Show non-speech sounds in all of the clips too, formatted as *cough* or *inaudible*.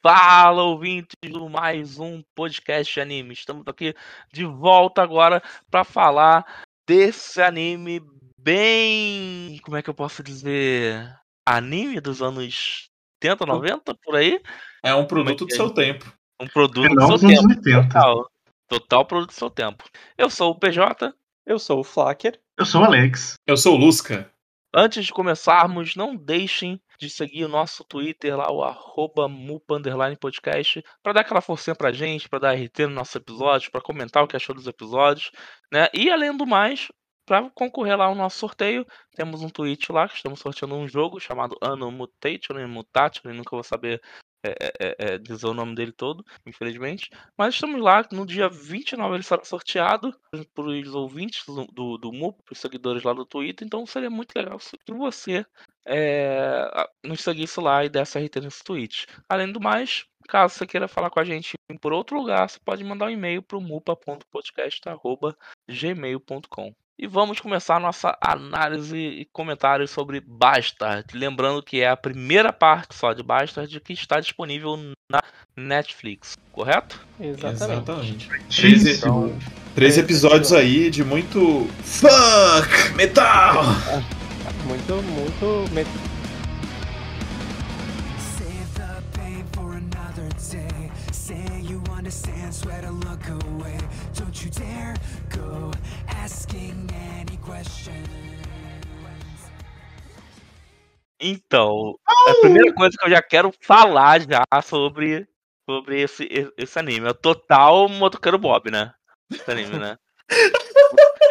Fala, ouvintes do mais um podcast de anime. Estamos aqui de volta agora para falar desse anime bem. Como é que eu posso dizer? Anime dos anos 80, 90, por aí? É um produto do é? seu tempo. Um produto Final do seu dos anos tempo. 80. Total. Total produto do seu tempo. Eu sou o PJ. Eu sou o Flacker. Eu sou o Alex. Eu sou o Lusca. Antes de começarmos, não deixem de seguir o nosso Twitter lá, o arroba mupa underline podcast, para dar aquela forcinha pra gente, para dar RT no nosso episódio, para comentar o que achou dos episódios, né? E além do mais, para concorrer lá ao nosso sorteio, temos um tweet lá que estamos sorteando um jogo chamado Anno Mutation? Mutation, nunca vou saber é, é, é, dizer o nome dele todo, infelizmente. Mas estamos lá, no dia 29 ele será sorteado por os ouvintes do, do, do MUP, os seguidores lá do Twitter, então seria muito legal se você é, nos seguisse lá e desse RT nesse tweet. Além do mais, caso você queira falar com a gente por outro lugar, você pode mandar um e-mail para o mupa.podcast.gmail.com. E vamos começar nossa análise e comentários sobre Bastard. Lembrando que é a primeira parte só de Bastard que está disponível na Netflix, correto? Exatamente. Então, 13 episódios aí de muito. Fuck! Metal! Muito, muito. met- Save the pain for another day. Say you understand, swear to asking any questions. Então, a primeira coisa que eu já quero falar já sobre, sobre esse, esse anime é o total motoqueiro Bob, né? Esse anime, né?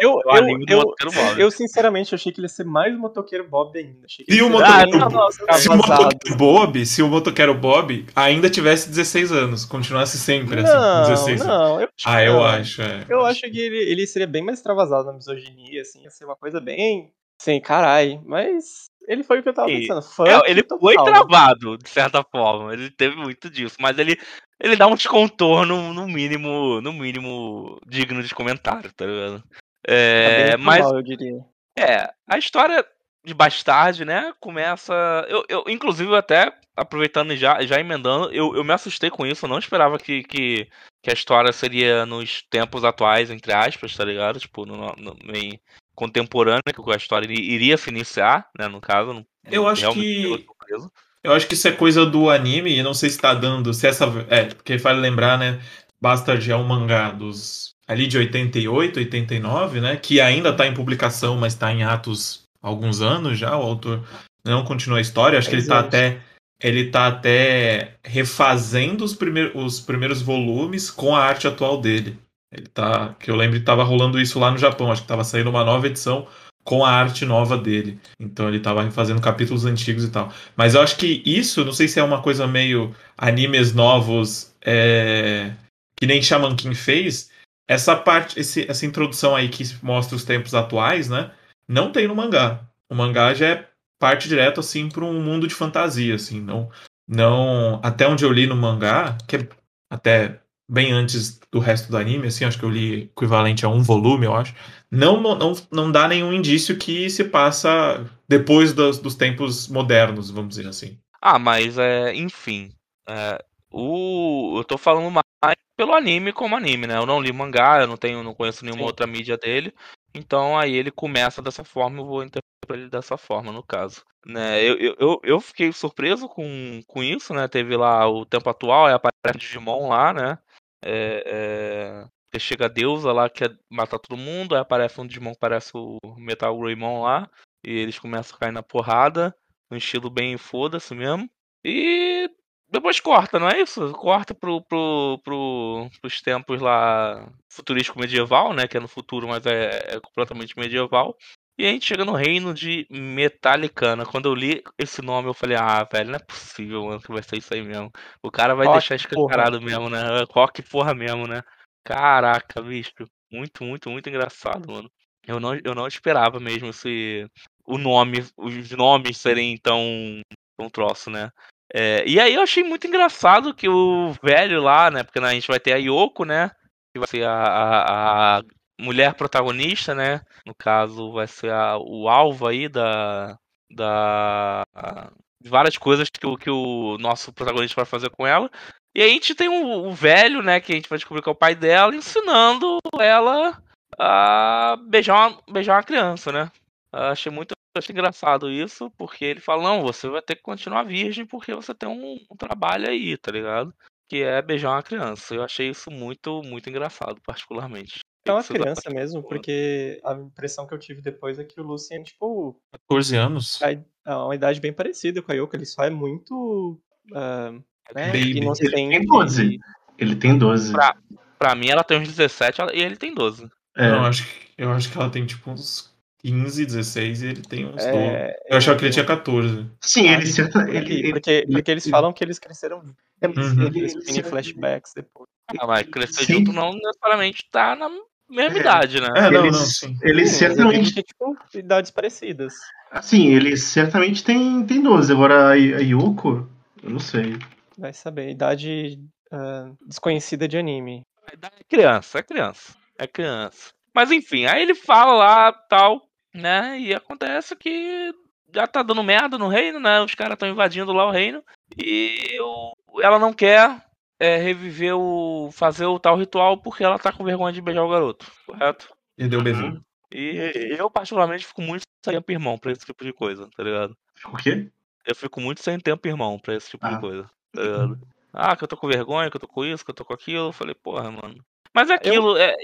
Eu, O eu, eu, eu, sinceramente, achei que ele ia ser mais motoqueiro Bob ainda. E o Ah, motoqueiro Se o motoqueiro Bob, se o motoqueiro Bob ainda tivesse 16 anos, continuasse sempre assim, Não, 16 anos. não, eu acho Ah, eu acho, é. Eu acho que ele, ele seria bem mais extravasado na misoginia, assim, ia ser uma coisa bem. Sem carai. Mas ele foi o que eu tava pensando. Fã É, ele total. foi travado, de certa forma. Ele teve muito disso, mas ele, ele dá um descontorno, no mínimo, no mínimo, digno de comentário, tá ligado? Tá É, bem mas normal, eu diria. É, a história de Bastard, né, começa... Eu, eu inclusive, até, aproveitando e já, já emendando, eu, eu me assustei com isso, eu não esperava que, que, que a história seria nos tempos atuais, entre aspas, tá ligado? Tipo, no, no, meio contemporâneo, que a história iri- iria se iniciar, né, no caso. não- Eu acho que-. Eu acho que isso é coisa do anime, e não sei se tá dando. Se essa. É, porque vale lembrar, né? Bastard é um mangá dos. Ali de 88, 89, né? Que ainda tá em publicação, mas tá em atos há alguns anos já. O autor não continua a história. Acho que ele tá até. Ele tá até refazendo os, primeir, os primeiros volumes com a arte atual dele. Ele tá. Que eu lembro que tava rolando isso lá no Japão. Acho que tava saindo uma nova edição com a arte nova dele. Então ele tava refazendo capítulos antigos e tal. Mas eu acho que isso, não sei se é uma coisa meio animes novos, é, que nem Shaman King fez. Essa parte, esse- essa introdução aí que mostra os tempos atuais, né? Não tem no mangá. O mangá já é parte direto assim para um mundo de fantasia, assim. Não, não, até onde eu li no mangá, que é até bem antes do resto do anime, assim, acho que eu li equivalente a um volume, eu acho. Não, não, não dá nenhum indício que se passa depois dos, dos tempos modernos, vamos dizer assim. Ah, mas, é, enfim... é, o, eu tô falando mais pelo anime como anime, né? Eu não li mangá, eu não tenho, não conheço nenhuma Sim. outra mídia dele. Então aí ele começa dessa forma, eu vou interpretar ele dessa forma, no caso. Né? Eu, eu, eu- fiquei surpreso com, com isso, né? Teve lá o tempo atual, aí aparece o Digimon lá, né? É, é, chega a deusa lá, quer matar todo mundo, aí aparece um Digimon que parece o Metal Greymon lá, e eles começam a cair na porrada, no estilo bem foda-se mesmo. E depois corta, não é isso? Corta pro, pro, pro, pros tempos lá futurístico medieval, né? Que é no futuro, mas é, é completamente medieval. E a gente chega no reino de Metallicana. Quando eu li esse nome, eu falei, ah, velho, não é possível, mano, que vai ser isso aí mesmo. O cara vai Rock, deixar escancarado mesmo, né? Rock porra mesmo, né? Caraca, bicho. Muito, muito, muito engraçado, mano. Eu não, eu não esperava mesmo esse. O nome, os nomes serem tão. tão troço, né? É, e aí eu achei muito engraçado que o velho lá, né? Porque né, a gente vai ter a Yoko, né? Que vai ser a, a, a mulher protagonista, né? No caso, vai ser a, o alvo aí da. Da. de várias coisas que, o- que o nosso protagonista vai fazer com ela. E aí a gente tem o, o velho, né, que a gente vai descobrir que é o pai dela, ensinando ela a beijar uma, beijar uma criança, né? Achei muito achei engraçado isso, porque ele fala, não, você vai ter que continuar virgem porque você tem um, um trabalho aí, tá ligado? Que é beijar uma criança. Eu achei isso muito, muito engraçado, particularmente. É uma criança mesmo, porque a impressão que eu tive depois é que o Lucien, tipo, 14 anos. é uma idade bem parecida com a Yoko, ele só é muito. ah, né, Baby. inocente. Ele tem 12. Ele tem 12. Pra, pra mim, ela tem uns 17 ela- e ele tem 12. É. Não, acho, que- eu acho que ela tem tipo uns 15, 16 e ele tem uns 12. É, Eu achava que ele tinha 14. Sim, ele Ah, certa. Porque, Ele, ele, porque, porque eles falam que eles cresceram é, Uhum. ele- eles ele- mini flashbacks depois. Ah, mas crescer Sim. junto não necessariamente tá na mesma É. idade, né? É, não, Eles- não, sim. ele Sim, mas eu digo certamente. que, tipo, idades parecidas. Assim, ele certamente tem, tem 12. Agora a, Yuko, eu não sei. Vai saber. Idade ah, desconhecida de anime. É criança, é criança. É criança. Mas enfim, aí ele fala lá, tal, né? E acontece que já tá dando merda no reino, né? Os caras estão invadindo lá o reino. E o- ela não quer é, reviver o. fazer o tal ritual porque ela tá com vergonha de beijar o garoto, correto? Ele deu um beijinho. E eu, particularmente, fico muito sem tempo irmão pra esse tipo de coisa, tá ligado? O quê? Eu fico muito sem tempo irmão pra esse tipo Ah. de coisa, tá ligado? Ah, que eu tô com vergonha, que eu tô com isso, que eu tô com aquilo. Eu falei, porra, mano. Mas é aquilo, é,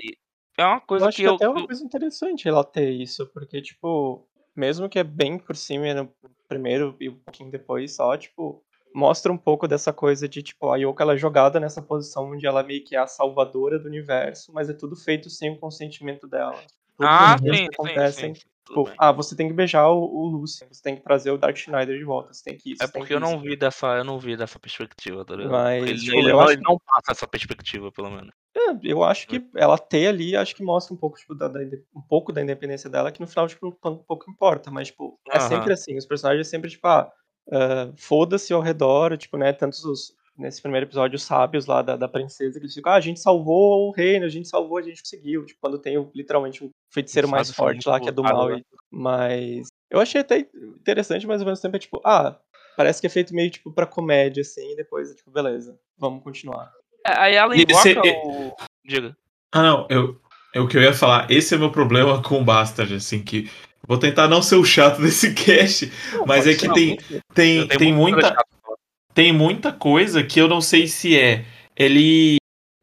é uma Eu coisa acho que que eu. até é uma eu- coisa interessante ela ter isso, porque, tipo, mesmo que é bem por cima no primeiro e um pouquinho depois só, tipo, mostra um pouco dessa coisa de, tipo, a Yoko ela é jogada nessa posição onde ela meio que é a salvadora do universo, mas é tudo feito sem o consentimento dela. Todos Ah, sim, acontecem, sim. tipo, ah, você tem que beijar o, o Lucian, você tem que trazer o Dark Schneider de volta, você tem que isso, É porque que eu não vi dessa, eu não vi dessa perspectiva, tá ligado? Mas, ele tipo, ele eu não, acho ele não passa essa perspectiva, pelo menos. É, eu acho que ela ter ali, acho que mostra um pouco, tipo, da, da um pouco da independência dela, que no final, tipo, um pouco importa, mas, tipo, é Aham. sempre assim, os personagens é sempre, tipo, ah, ah, foda-se ao redor, tipo, né, tantos os, nesse primeiro episódio, os sábios lá da, da princesa, que eles ficam, ah, a gente salvou o reino, a gente salvou, a gente conseguiu, tipo, quando tem, literalmente, um feiticeiro mais forte lá, que é do mal, e- mas eu achei até interessante, mas ao mesmo tempo é, tipo, ah, parece que é feito meio, tipo, pra comédia, assim, e depois, tipo, beleza, vamos continuar. É, Aí ela invoca se- o. Diga. Ah, não, eu, é o que eu ia falar. Esse é o meu problema com o Bastard, assim, que. Vou tentar não ser o chato desse cast, mas Pode é que tem, tem, tem muita. chato tem muita coisa que eu não sei se é. Ele.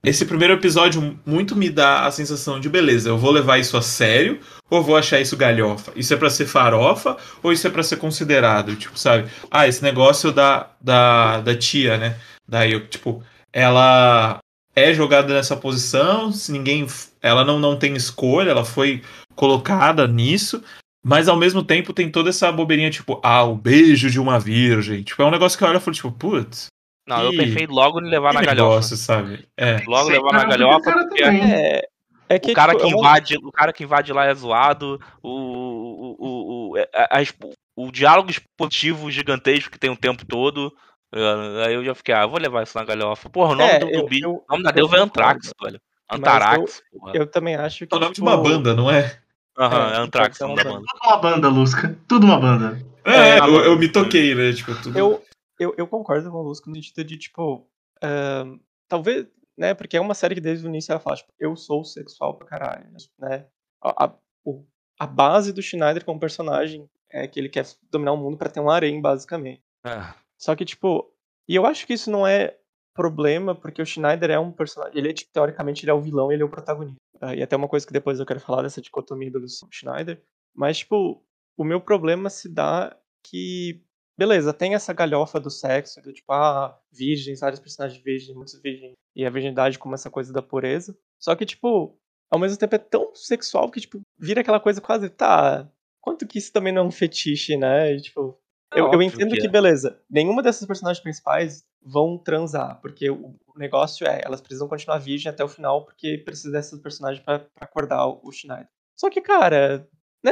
Esse primeiro episódio muito me dá a sensação de beleza, eu vou levar isso a sério ou vou achar isso galhofa? Isso é pra ser farofa ou isso é pra ser considerado? Tipo, sabe? Ah, esse negócio da, da, da tia, né? Daí eu, tipo, ela é jogada nessa posição, se ninguém. Ela não, não tem escolha, ela foi colocada nisso. Mas ao mesmo tempo tem toda essa bobeirinha, tipo, ah, o beijo de uma virgem. Tipo, é um negócio que eu olho e falo, tipo, putz, Não, eu Ih, pensei logo em levar que na galhofa. negócio, sabe? É. Logo Sim, levar na galhofa, cara porque. É, é que, o cara tipo, que é invade, o cara que invade lá é zoado, o, o, o, o, a- a expo- o diálogo expositivo gigantesco que tem o tempo todo. eh, Aí eu já fiquei, ah, eu vou levar isso na galhofa. Porra, o nome É, do, do eu- bicho, eu- o nome da eu deusa é. Anthrax, velho. Antarax, porra. Eu também acho que. É o nome de tipo, uma banda, não é? Aham, é, é Anthrax pode o ser nome da uma banda. Tudo uma banda, Lusca. Tudo uma banda. É, É, eu, eu me toquei, né? Tipo, tudo. Eu, eu, eu concordo com o Lusco no sentido de, tipo. ahn, talvez. Né, porque é uma série que desde o início ela fala, tipo, eu sou sexual pra caralho. Né? A, a, o- a base do Schneider como personagem é que ele quer dominar o mundo pra ter um harém, basicamente. É. Só que, tipo. E eu acho que isso não é problema, porque o Schneider é um personagem. Ele é, tipo, teoricamente, ele é o vilão ele é o protagonista. Ah, e até uma coisa que depois eu quero falar dessa dicotomia do Schneider. Mas, tipo, o meu problema se dá que. Beleza, tem essa galhofa do sexo, do tipo, ah, virgens, vários personagens virgens, muitos virgens, e a virgindade como essa coisa da pureza. Só que, tipo, ao mesmo tempo é tão sexual que, tipo, vira aquela coisa quase, tá, quanto que isso também não é um fetiche, né? E, tipo, É eu, eu entendo que que, é. beleza, nenhuma dessas personagens principais vão transar, porque o, negócio é, elas precisam continuar virgem até o final, porque precisa dessas personagens pra, pra acordar o, Schneider. Só que, cara, né?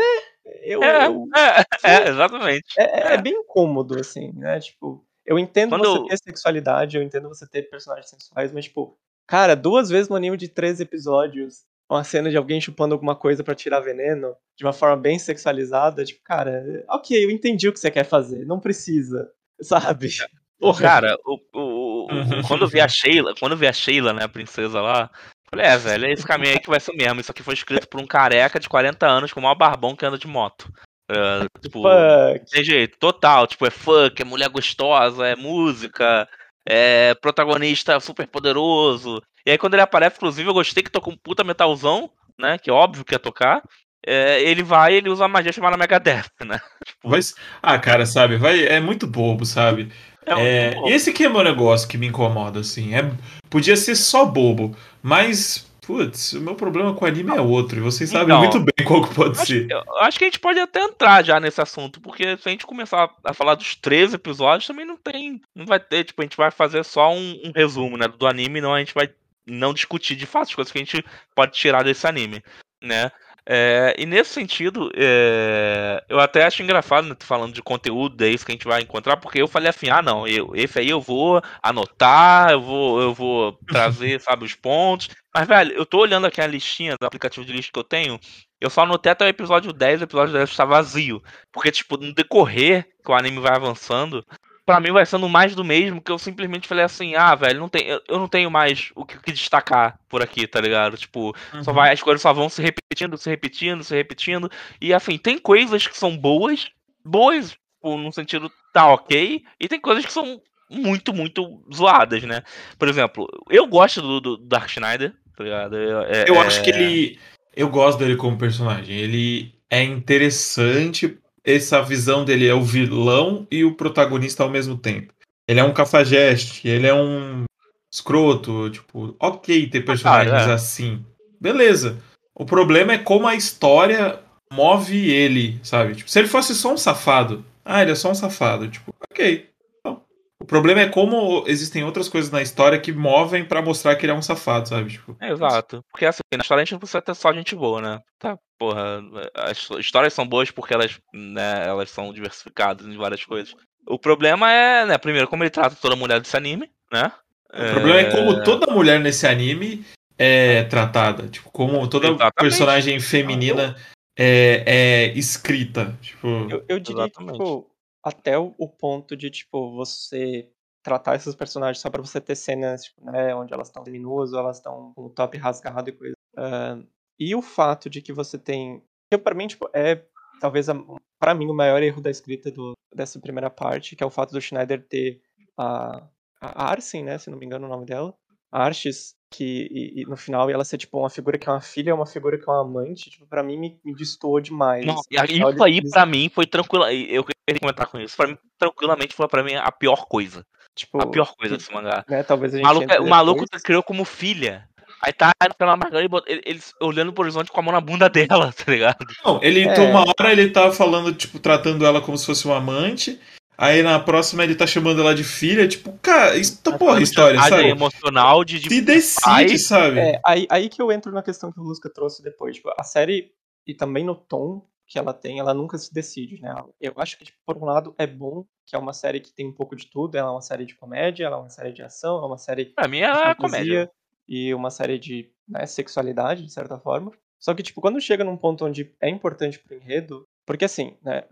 Eu, É, eu- é, é, exatamente. é, é- é bem incômodo, assim, né? Tipo, eu entendo Quando- você ter sexualidade, eu entendo você ter personagens sensuais, mas, tipo, cara, duas vezes no anime de três episódios, uma cena de alguém chupando alguma coisa pra tirar veneno, de uma forma bem sexualizada, tipo, cara, ok, eu entendi o que você quer fazer, não precisa. sabe? *laughs* Porra. *laughs* Cara, o, o- o- quando eu vi a Sheila, quando eu vi a Sheila, né, a princesa lá, falei, é, velho, é esse caminho aí que vai ser mesmo. Isso aqui foi escrito por um careca de 40 anos com o maior barbão que anda de moto. É, *laughs* tipo, Fuck. tem jeito, total. Tipo, é funk, é mulher gostosa, é música, é protagonista super poderoso. E aí quando ele aparece, inclusive, eu gostei que tocou um puta metalzão, né? Que é óbvio que ia tocar. É, ele vai e ele usa a magia chamada Megadeth, né? *laughs* Mas, ah, cara, sabe, vai, é muito bobo, sabe? É, e esse que é o meu negócio que me incomoda, assim. É, podia ser só bobo, mas, putz, o meu problema com o anime é outro, e vocês sabem Então, muito bem qual que pode Acho, ser. eu acho que a gente pode até entrar já nesse assunto, porque se a gente começar a falar dos 13 episódios, também não tem. Não vai ter, tipo, a gente vai fazer só um, um resumo, né? Do anime, não a gente vai não discutir de fato as coisas que a gente pode tirar desse anime, né? É, e nesse sentido, é, eu até acho engraçado, né, falando de conteúdo, é isso que a gente vai encontrar, porque eu falei assim, ah não, eu, esse aí eu vou anotar, eu vou, eu vou trazer, *laughs* sabe, os pontos. Mas, velho, eu tô olhando aqui a listinha do aplicativo de lista que eu tenho, eu só anotei até o episódio 10, o episódio 10 está vazio. Porque, tipo, no decorrer que o anime vai avançando, pra mim vai sendo mais do mesmo, que eu simplesmente falei assim, ah, velho, não tem, eu, não tenho mais o que, o que destacar por aqui, tá ligado? Tipo, só vai, as coisas só vão se repetindo, se repetindo, se repetindo. E assim, tem coisas que são boas, boas, tipo, no sentido tá ok, e tem coisas que são muito, muito zoadas, né? Por exemplo, eu gosto do, do Dark Schneider, tá ligado? Eu, é- Eu é- acho que ele. Eu gosto dele como personagem. Ele é interessante. Essa visão dele é o vilão e o protagonista ao mesmo tempo. Ele é um cafajeste, ele é um escroto. Tipo, ok ter personagens é. assim. Beleza. O problema é como a história move ele, sabe? Tipo, se ele fosse só um safado. Ah, ele é só um safado. Tipo, ok. Então, o problema é como existem outras coisas na história que movem pra mostrar que ele é um safado, sabe? Tipo, É, exato. Porque assim, na história a gente não precisa ter só gente boa, né? Tá, porra, as histórias são boas porque elas, né, elas são diversificadas em várias coisas. O problema é, né, primeiro, como ele trata toda mulher desse anime, né? O problema é como toda mulher nesse anime é tratada. Tipo, como toda Exatamente. personagem feminina é, é escrita. Tipo, Eu, eu diria que, Exatamente. tipo, até o, ponto de, tipo, você tratar esses personagens só pra você ter cenas, tipo, né, onde elas estão ou elas estão com o top rasgado e coisa. Ah, e o fato de que você tem. Que pra mim, tipo, é talvez a, pra mim o maior erro da escrita do, dessa primeira parte, que é o fato do Schneider ter a, a Arsen, né, se não me engano o nome dela, a Arches, que e, e no final ela ser tipo uma figura que é uma filha, uma figura que é uma amante, tipo, pra mim me, me destoou demais. Não, e isso aí pra mim foi tranquilo. Eu queria comentar com isso. Pra mim, tranquilamente foi pra mim a pior coisa. tipo, A pior coisa desse mangá. né, talvez a O gente maluco, entre o maluco criou como filha. Aí tá Margarida, ele bota- ele- eles olhando pro horizonte com a mão na bunda dela, *laughs* tá ligado? não, ele É. uma hora ele tá falando, tipo, tratando ela como se fosse uma amante. Aí na próxima ele tá chamando ela de filha. Tipo, cara, isso tá porra, história, Chantagem sabe? emocional de, de Se decide, pai. sabe? É, aí, aí que eu entro na questão que o Lusca trouxe depois. Tipo, a série, e também no tom que ela tem, ela nunca se decide, né? Eu acho que, tipo, por um lado, é bom que é uma série que tem um pouco de tudo. Ela é uma série de comédia, ela é uma série de ação, ela é uma série Pra mim de é comédia. E uma série de né, sexualidade, de certa forma. Só que, tipo, quando chega num ponto onde é importante pro enredo, porque assim, né,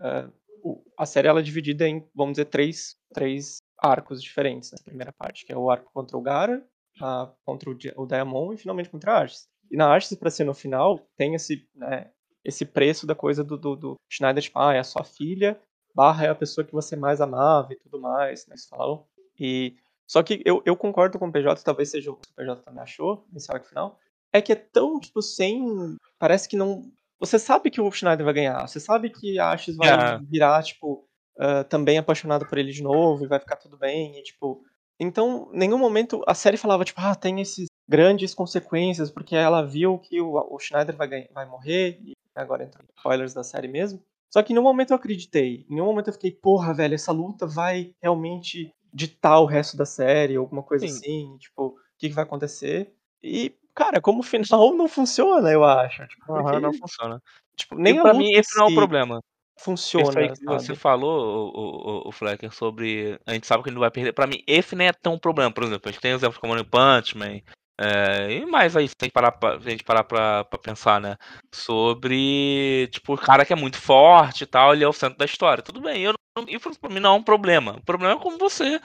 o- a série ela é dividida em, vamos dizer, três, três arcos diferentes na primeira parte, que é o arco contra o Gara, a- contra o, o Diamond e finalmente contra a Arceus. E na Arceus, pra ser no final, tem esse, né, esse preço da coisa do, do, do Schneider, tipo, ah, é a sua filha, barra é a pessoa que você mais amava e tudo mais, né, eles falam. E, só que eu, eu concordo com o PJ, talvez seja o que o PJ também achou, nesse arco final, é que é tão, tipo, sem... Parece que não... Você sabe que o Schneider vai ganhar, você sabe que a Ashes vai É. virar, tipo, ah, também apaixonada por ele de novo e vai ficar tudo bem, e, tipo... Então, em nenhum momento a série falava, tipo, ah, tem esses grandes consequências, porque ela viu que o, o Schneider vai, ganhar, vai morrer, e agora entra spoilers da série mesmo. Só que em nenhum momento eu acreditei, em nenhum momento eu fiquei, porra, velho, essa luta vai realmente ditar o resto da série, alguma coisa Sim. assim, tipo, o que, que vai acontecer. E, cara, como final *laughs* não funciona, eu acho. Tipo, Aham, porque, não funciona. tipo, nem a pra luta mim, esse não é o problema. funciona, Isso aí que você sabe? falou, o, o, o Flecker, sobre. A gente sabe que ele não vai perder. Pra mim, esse nem é tão um problema. Por exemplo, a gente tem exemplos como o Punchman. É, e mais aí, a gente parar pra, a gente parar pra, pra pensar, né? Sobre, tipo, o cara que é muito forte e tal, ele é o centro da história. Tudo bem, eu isso pra mim não é um problema. O problema é como você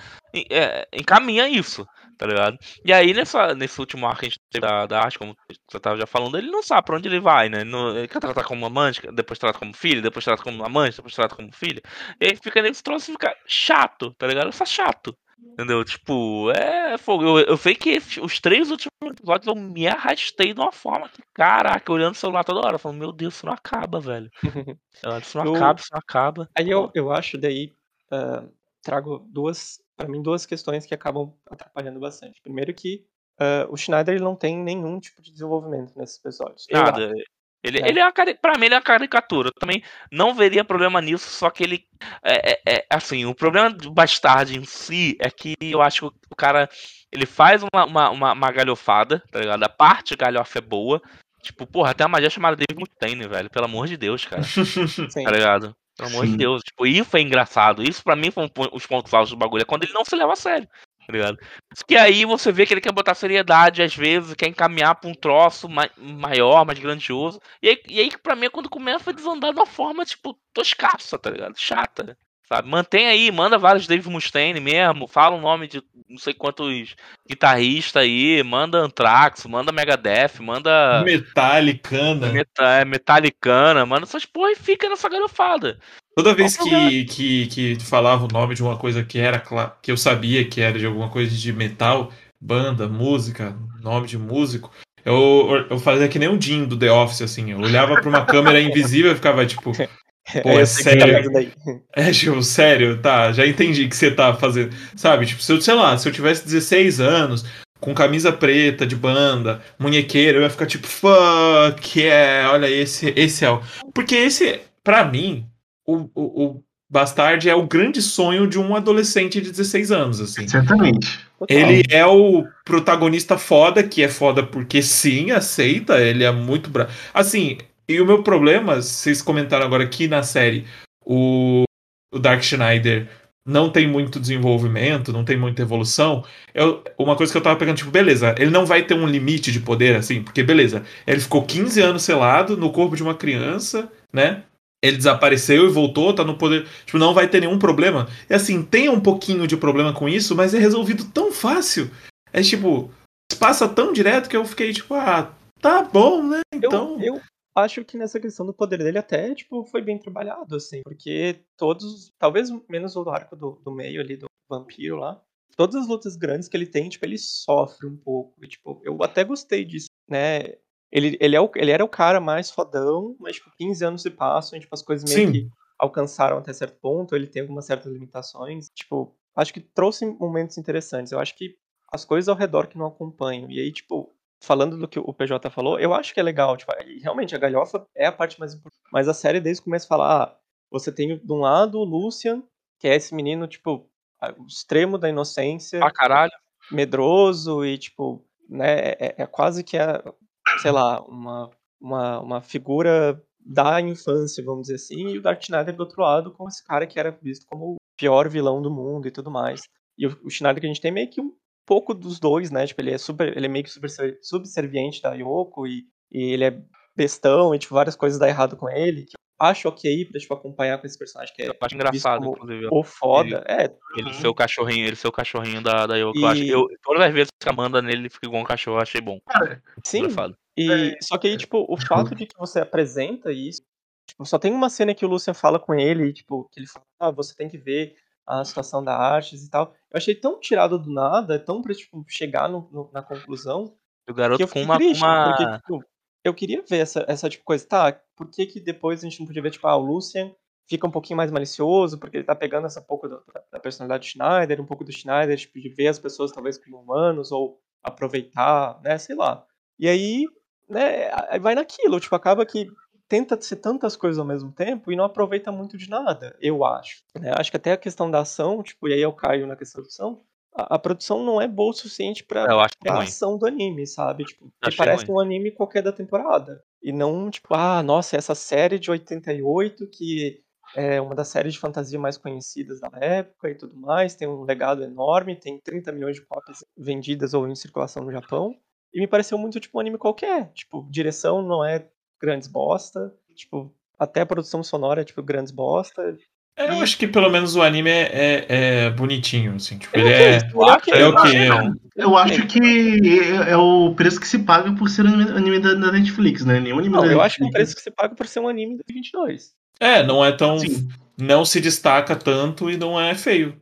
é, encaminha isso, tá ligado? E aí, nessa, nesse último arco que a gente teve da, da arte, como você tava já falando, ele não sabe pra onde ele vai, né? Não, ele quer tratar como amante, depois trata como filho, depois trata como amante, depois trata como filho. E aí fica nesse troço e fica chato, tá ligado? É chato. Entendeu? Tipo, é fogo. Eu, eu sei que os três últimos episódios eu me arrastei de uma forma que, caraca, olhando o celular toda hora, falando, meu Deus, isso não acaba, velho. *laughs* Isso não Eu- acaba, isso não acaba. Aí eu, eu acho daí ah, trago duas, para mim duas questões que acabam atrapalhando bastante. Primeiro que ah, o Schneider não tem nenhum tipo de desenvolvimento nesses episódios. Eu Nada. acho. Ele, né? ele é uma, pra mim, ele é uma caricatura. Eu também não veria problema nisso, só que ele. É, é- é- assim, o problema do Bastard em si é que eu acho que o cara. Ele faz uma, uma, uma, uma galhofada, tá ligado? A parte galhofa é boa. Tipo, porra, tem uma magia chamada Dave Mustaine, velho. Pelo amor de Deus, cara. Sim. *laughs* Tá ligado? Pelo amor de Sim. Deus. Tipo, isso foi engraçado. Isso pra mim foi um os pontos altos do bagulho. É quando ele não se leva a sério. Tá ligado? Que aí você vê que ele quer botar seriedade, às vezes, quer encaminhar pra um troço ma- maior, mais grandioso. E aí, e aí, pra mim, é quando começa a desandar de uma forma, tipo, toscaça, tá ligado? Chata. Sabe? Mantém aí, manda vários Dave Mustaine mesmo, fala o nome de não sei quantos guitarristas aí, manda Anthrax, manda Megadeth, manda Metallicana. Meta, é, Metallicana, manda essas porra e fica nessa galhofada. Toda vez que é que, que, falava o nome de uma coisa que era que eu sabia que era de alguma coisa de metal, banda, música, nome de músico, eu, eu fazia que nem um Jim do The Office, assim. Eu olhava pra uma câmera invisível e ficava tipo, *laughs* Pô, é que você tá sério? *laughs* é, tipo, sério, tá, já entendi o que você tá fazendo. Sabe, tipo, se eu, sei lá, se eu tivesse 16 anos, com camisa preta de banda, munhequeira, eu ia ficar tipo, fuck, yeah, olha, esse, esse é o. Porque esse, pra mim, o, o, o Bastard é o grande sonho de um adolescente de 16 anos, assim. Certamente. Ele é o protagonista foda, que é foda porque sim, aceita, ele é muito bravo. Assim, e o meu problema, vocês comentaram agora aqui na série, o, o Dark Schneider não tem muito desenvolvimento, não tem muita evolução. Eu, uma coisa que eu tava pegando, tipo, beleza, ele não vai ter um limite de poder, assim, porque beleza, ele ficou 15 anos selado no corpo de uma criança, né? Ele desapareceu e voltou, tá no poder. Tipo, não vai ter nenhum problema. E assim, tem um pouquinho de problema com isso, mas é resolvido tão fácil. É tipo, passa tão direto que eu fiquei tipo, ah, tá bom, né? Então. Eu, eu acho que nessa questão do poder dele até, tipo, foi bem trabalhado, assim, porque todos, talvez menos o arco do, do meio ali, do vampiro lá, todas as lutas grandes que ele tem, tipo, ele sofre um pouco, e, tipo, eu até gostei disso, né, ele, ele, é o, ele era o cara mais fodão, mas, tipo, 15 anos se passam, e, tipo, as coisas meio Sim. que alcançaram até certo ponto, ele tem algumas certas limitações, tipo, acho que trouxe momentos interessantes, eu acho que as coisas ao redor que não acompanham, e aí, tipo, falando do que o PJ falou, eu acho que é legal, tipo, realmente a galhofa é a parte mais importante. Mas a série desde o começo fala, ah, você tem de um lado o Lucian, que é esse menino, tipo, o extremo da inocência, Ah, caralho. medroso e, tipo, né, é, é quase que, a, sei lá, uma, uma, uma figura da infância, vamos dizer assim, e o Dark Schneider do outro lado, com esse cara que era visto como o pior vilão do mundo e tudo mais. E o, o Schneider que a gente tem meio que um pouco dos dois, né? Tipo, ele é super, ele é meio que super subserviente da Yoko e, e ele é bestão e tipo várias coisas dá errado com ele. Que acho ok pra tipo acompanhar com esse personagem que é Eu acho engraçado, inclusive. o foda. É, Ele ser o cachorrinho, ele ser o cachorrinho da, da Yoko. Eu acho E- eu, todas as vezes que a Amanda nele fica igual um cachorro, eu achei bom. sim. Engraçado. E só que aí tipo o fato de que você apresenta isso, tipo, só tem uma cena que o Lucian fala com ele, e, tipo, que ele fala, ah, você tem que ver a situação da artes e tal. Eu achei tão tirado do nada, tão pra tipo chegar no- no- na conclusão, O que garoto eu com uma. triste, uma... porque, tipo, eu queria ver essa, essa tipo coisa, tá, por que que depois a gente não podia ver, tipo, ah, o Lucian fica um pouquinho mais malicioso, porque ele tá pegando essa pouco da, da personalidade do Schneider, um pouco do Schneider, tipo, de ver as pessoas talvez como humanos, ou aproveitar, né, sei lá. E aí, né, vai naquilo, tipo, acaba que tenta ser tantas coisas ao mesmo tempo e não aproveita muito de nada, eu acho. né? Acho que até a questão da ação, tipo, e aí eu caio na questão da ação, a, a produção não é boa o suficiente pra Eu acho pra ação do anime, sabe? Tipo, que parece ruim. um anime qualquer da temporada. E não, tipo, ah, nossa, essa série de 88 que é uma das séries de fantasia mais conhecidas da época e tudo mais, tem um legado enorme, tem 30 milhões de cópias vendidas ou em circulação no Japão. E me pareceu muito tipo um anime qualquer. Tipo, direção não é grandes bosta, tipo, até a produção sonora é tipo grandes bosta. É, eu acho que pelo menos o anime é, é- é bonitinho, assim. Tipo, ele é. é é. É o que? Eu acho que é, é o preço que se paga por ser anime, anime da, da Netflix, né? Nenhum anime Não, da eu acho que é um Netflix. preço que você paga por ser um anime de 2022. É, não é tão. Sim. Não se destaca tanto e não é feio.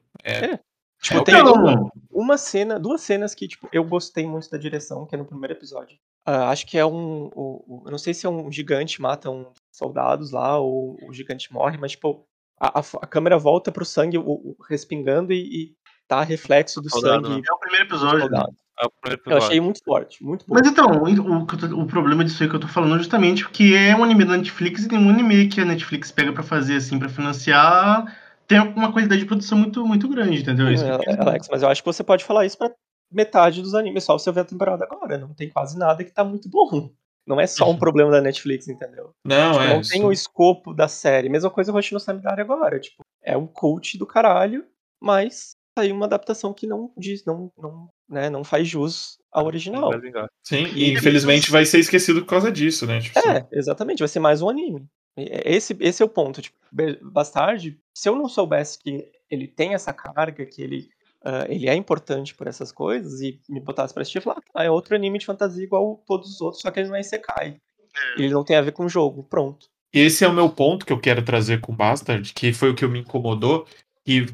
Tipo, É, tem uma, uma cena, duas cenas que, tipo, eu gostei muito da direção, que é no primeiro episódio. Ah, acho que é um. o- o- eu não sei se é um gigante mata um soldados lá, ou o gigante morre, mas, tipo, a, a, a câmera volta pro sangue o, o- respingando e, e tá reflexo do Soldado, sangue né? É o primeiro episódio. soldado. É o primeiro Eu achei muito forte, muito bom. Mas então, o, o problema disso aí que eu tô falando é justamente que é um anime da Netflix e nenhum anime que a Netflix pega pra fazer assim, pra financiar, tem uma qualidade de produção muito, muito grande, entendeu? Isso É, dizer. Alex, mas eu acho que você pode falar isso pra metade dos animes, só você ver a temporada agora. Não tem quase nada que tá muito bom. Não é só um problema da Netflix, entendeu? Não, Tipo, é. não tem isso- o escopo da série. Mesma coisa o Hoshino Samidari agora. Tipo, é um cult do caralho, mas tá aí uma adaptação que não diz, não, não, né, não faz jus ao original. Sim, E- infelizmente vai ser esquecido por causa disso, né? Tipo, É, exatamente, vai ser mais um anime. Esse, esse é o ponto. Tipo, Bastard, se eu não soubesse que ele tem essa carga, que ele, ah, ele é importante por essas coisas, e me botasse pra assistir, eu falava, ah, é outro anime de fantasia igual todos os outros, só que ele não é Isekai. Ele não tem a ver com o jogo, pronto. Esse é o meu ponto que eu quero trazer com Bastard, que foi o que me incomodou, e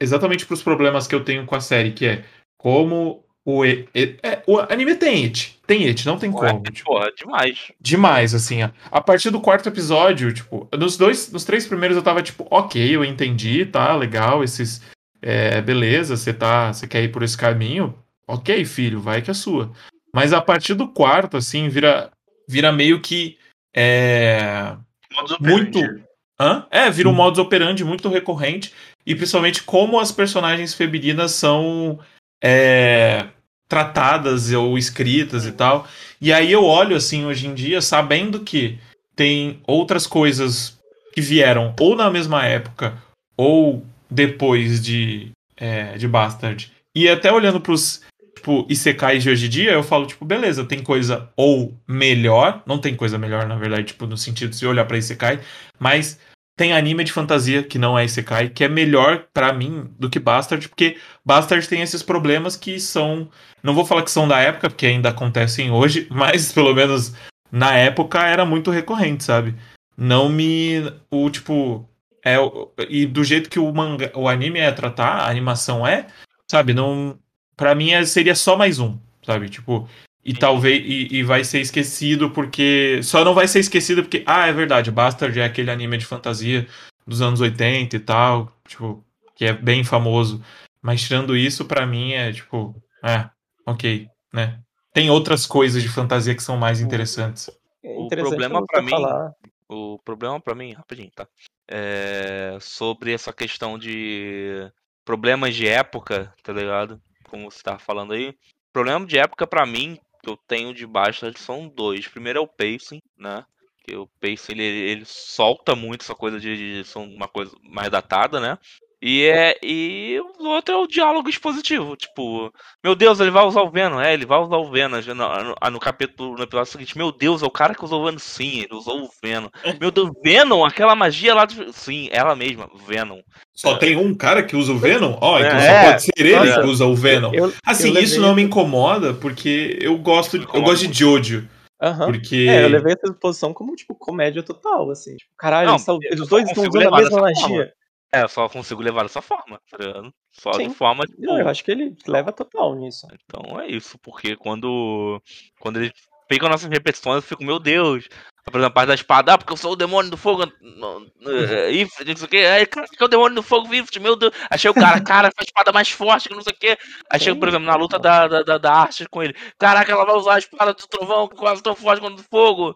exatamente para os problemas que eu tenho com a série, que é como o, e- e- é, o anime tem it, tem it, não tem Ué, como. tipo, Porra, demais. demais, assim. ó. A partir do quarto episódio, tipo, nos dois, nos três primeiros eu tava tipo, ok, eu entendi, tá, legal, esses, é, beleza, você tá, você quer ir por esse caminho, ok, filho, vai que é sua. Mas a partir do quarto, assim, vira, vira meio que, é, Modus muito- operandi. Hã? É, vira um Sim. modus operandi muito recorrente. E principalmente como as personagens femininas são é, tratadas ou escritas e tal. E aí eu olho assim hoje em dia, sabendo que tem outras coisas que vieram ou na mesma época ou depois de, é, de Bastard. E até olhando pros tipo, Isekais de hoje em dia, eu falo, tipo, beleza, tem coisa ou melhor, não tem coisa melhor, na verdade, tipo, no sentido de se olhar pra Isekai, mas tem anime de fantasia que não é Isekai, que é melhor pra mim do que Bastard, porque Bastard tem esses problemas que são, não vou falar que são da época, porque ainda acontecem hoje, *laughs* mas pelo menos na época era muito recorrente, sabe? Não me, o tipo, é o- e do jeito que o manga, o anime é tratar, a animação é, sabe, não, Pra mim é- seria só mais um, sabe? Tipo, e talvez e, e vai ser esquecido porque só não vai ser esquecido porque ah, é verdade, Bastard é aquele anime de fantasia dos anos 80 e tal, tipo, que é bem famoso. Mas tirando isso, pra mim é tipo, é, OK, né? Tem outras coisas de fantasia que são mais interessantes. É O interessante problema você pra mim- falar. O problema pra mim, rapidinho, tá? É sobre essa questão de problemas de época, tá ligado? Como você tava falando aí. Problema de época pra mim que eu tenho de Bastard são dois. Primeiro é o pacing, né? Que o pacing ele, ele solta muito essa coisa de, de ser uma coisa mais datada, né? E é e o outro é o diálogo expositivo, tipo, meu Deus, ele vai usar o Venom, é, ele vai usar o Venom no, no, no capítulo no episódio seguinte, meu Deus, é o cara que usou o Venom, sim, ele usou o Venom. Meu Deus, Venom, aquela magia lá de... Sim, ela mesma, Venom. Só tem um cara que usa o Venom? Ó, então É, só pode ser ele nossa. que usa o Venom. Eu, Assim, eu isso não me incomoda porque eu gosto, eu Incomoda gosto de. Jojo, Aham. porque É, eu levei essa posição como, tipo, comédia total, assim. Tipo, caralho, Não, eles, eu os dois estão usando a mesma magia. É, eu só consigo levar dessa forma, tá ligado? Só Sim. de forma, tipo, Não, eu acho que ele leva total nisso. Então é isso, porque quando quando eles pegam nossas repetições, eu fico, meu Deus. Por exemplo, a parte da espada, ah, porque eu sou o demônio do fogo. no- é, Ifrit, não sei o que. Aí, cara, que é o demônio do fogo, Ifrit, meu Deus. Achei o cara, cara, faz a espada mais forte, que não sei o que. Aí chega, por exemplo, na luta da, da, da, da arte com ele. Caraca, ela vai usar a espada do trovão, é quase tão forte quanto do fogo.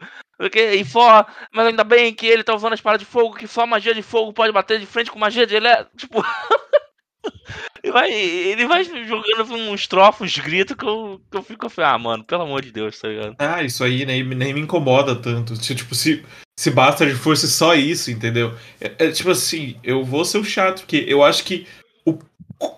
quê, E fora, mas ainda bem que ele tá usando a espada de fogo, que só magia de fogo pode bater de frente com magia de elétrico. Tipo. *laughs* Ele vai, ele vai jogando uns trofos, gritos que eu, que eu fico ah, mano, pelo amor de Deus, tá ligado? Ah, isso aí nem, nem me incomoda tanto. Tipo, se, se Bastard fosse só isso, entendeu? É, é, tipo assim, eu vou ser o chato, porque eu acho que o,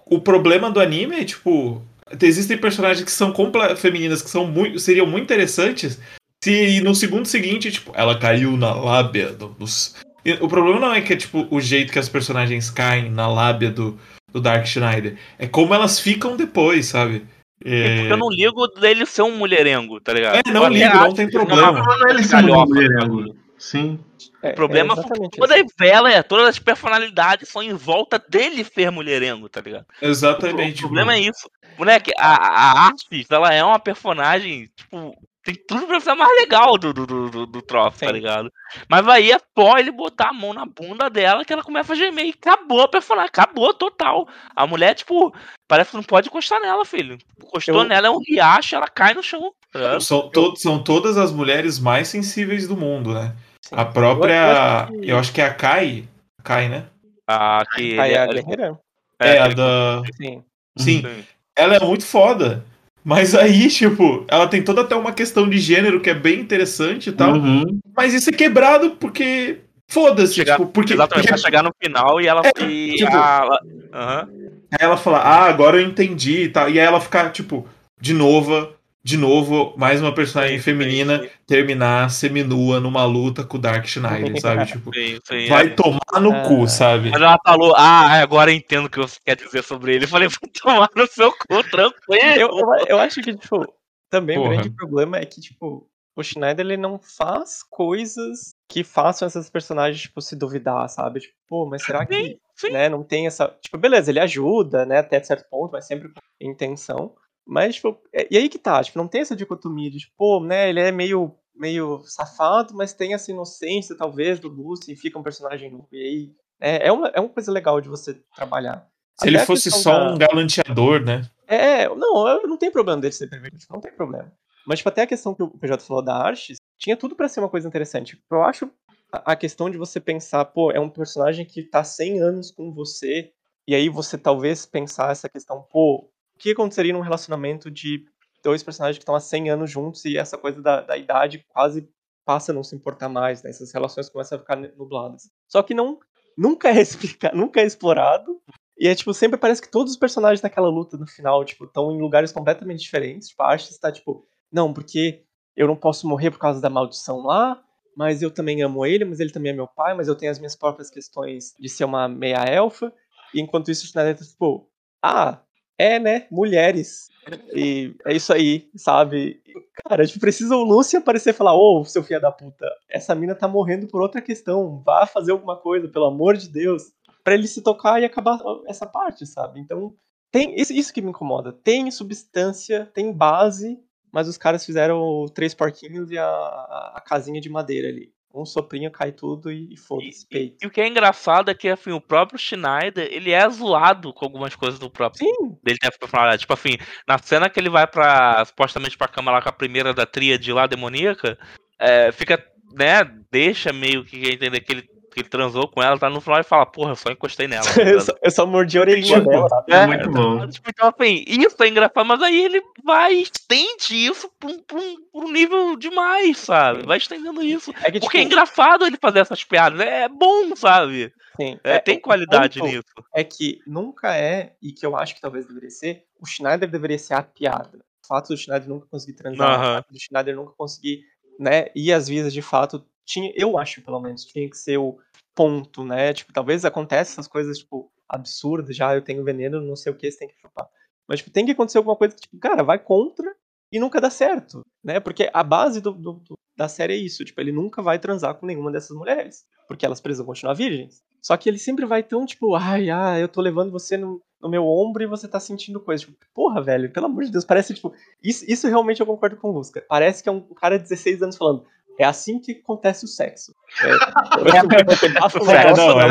o problema do anime é, tipo, existem personagens que são femininas que são muito, seriam muito interessantes se no segundo seguinte, tipo, ela caiu na lábia do- dos. O problema não é que é tipo o jeito que as personagens caem na lábia do, do Dark Schneider. É como elas ficam depois, sabe? É porque eu não ligo dele ser um mulherengo, tá ligado? É, não Eu ligo, não tem é problema. Não é ele ser muito mulherengo. Sim. É, O problema é que toda isso. a vela, é, todas as personalidades são em volta dele ser mulherengo, tá ligado? Exatamente. o problema é mano. isso. Moleque, a, a Artis, ela é uma personagem, tipo, tem tudo pra ser mais legal do, do, do, do, do troço, tá ligado? Mas aí é só ele botar a mão na bunda dela que ela começa a gemer e acabou a personagem, acabou total. A mulher, tipo, parece que não pode encostar nela, filho. Encostou Eu- nela, é um riacho, ela cai no chão. ligado? São, to- são todas as mulheres mais sensíveis do mundo, né? Sim. A própria. Eu- acho que- Eu acho que é a Kai. Kai, né? Ah, que Aí ele- a ele- guerreira? É, a ele- da. Sim. Sim, sim. ela é muito foda. Mas aí, tipo, ela tem toda até uma questão de gênero que é bem interessante e tal. Uhum. Mas isso é quebrado porque. Foda-se, Chegar- tipo, porque, Exatamente, porque vai chegar no final e ela. É, e tipo- a- ela- Aham. Aí ela fala, ah, agora eu entendi e tal. E aí ela fica, tipo, de novo, de novo, mais uma personagem feminina terminar seminua numa luta com o Dark Schneider, sabe? *laughs* Tipo, Sim, sim, vai é. tomar no Ah. cu, sabe? Mas ela falou, ah, agora eu entendo o que você quer dizer sobre ele. Eu falei, vai tomar no seu cu, tranquilo. Eu, eu, eu acho que, tipo, também o grande problema é que, tipo, o Schneider ele não faz coisas que façam essas personagens, tipo, se duvidar, sabe? Tipo, pô, mas será que, Sim, sim. né, não tem essa... Tipo, beleza, ele ajuda, né, até certo ponto, mas sempre com intenção. Mas, tipo, é- e aí que tá, tipo, não tem essa dicotomia de, tipo, pô, né, ele é meio, meio safado, mas tem essa inocência, talvez, do Lucy, e fica um personagem novo. E aí, é, é, uma, é uma coisa legal de você trabalhar. Se ele Até a fosse só da- um galanteador, né? é, não, eu não tem problema dele ser pervertido, não tem problema. Mas, tipo, até a questão que o PJ falou da Arches, tinha tudo pra ser uma coisa interessante. Eu acho a questão de você pensar, pô, é um personagem que tá 100 anos com você, e aí você talvez pensar essa questão, pô, que aconteceria num relacionamento de dois personagens que estão há 100 anos juntos e essa coisa da, da idade quase passa a não se importar mais, né? Essas relações começam a ficar nubladas. Só que não, nunca é *laughs* explicado, nunca é explorado, e é tipo, sempre parece que todos os personagens daquela luta no final, tipo, estão em lugares completamente diferentes. Tipo, a Arthur está tipo, não, porque eu não posso morrer por causa da maldição lá, mas eu também amo ele, mas ele também é meu pai, mas eu tenho as minhas próprias questões de ser uma meia elfa. E enquanto isso, o Schneider tá tipo, ah, é, né, mulheres. E é isso aí, sabe? Cara, a gente precisa o Lúcio aparecer e falar, ô, seu filho da puta, essa mina tá morrendo por outra questão, vá fazer alguma coisa, pelo amor de Deus Pra ele se tocar e acabar essa parte, sabe? Então, tem isso, que me incomoda. Tem substância, tem base, mas os caras fizeram três porquinhos e a, a casinha de madeira ali. Um soprinho cai tudo e, e foda-se, peito. E o que é engraçado é que assim, o próprio Schneider, ele é zoado com algumas coisas do próprio Sim, dele tem personalidade. Tipo assim, na cena que ele vai pra. supostamente pra cama lá com a primeira da tríade lá, demoníaca, é, fica, né, deixa meio que entender que ele, que ele transou com ela, tá no final e fala, porra, eu só encostei nela. tá *laughs* eu, só, eu só mordi a orelhinha Tipo, dela. sabe? é muito bom. Tipo, Então, assim, isso é engraçado, mas aí ele vai estende isso pra um, pra um- pra um nível demais, sabe? Vai estendendo isso. É que, Porque é tipo, engraçado ele fazer essas piadas, é bom, sabe? sim, É, tem o qualidade nisso. É que nunca é, e que eu acho que talvez deveria ser, o Schneider deveria ser a piada. O fato do Schneider nunca conseguir transar, Aham. o fato do Schneider nunca conseguir, né, ir às vias de fato, tinha, eu acho pelo menos, tinha que ser o ponto, né? Tipo, talvez aconteça essas coisas, tipo, absurdas, já eu tenho veneno, não sei o que, você tem que chupar. Mas, tipo, tem que acontecer alguma coisa que, tipo, cara, vai contra e nunca dá certo, né? Porque a base do, do- do- da série é isso, tipo, ele nunca vai transar com nenhuma dessas mulheres, porque elas precisam continuar virgens. Só que ele sempre vai tão, tipo, ai, ah, eu tô levando você no, no meu ombro e você tá sentindo coisa. Tipo, porra, velho, pelo amor de Deus, parece, tipo, isso, isso realmente eu concordo com o Lusca. Parece que é um cara de 16 anos falando, é assim que acontece o sexo. É, um É, negócio não, é-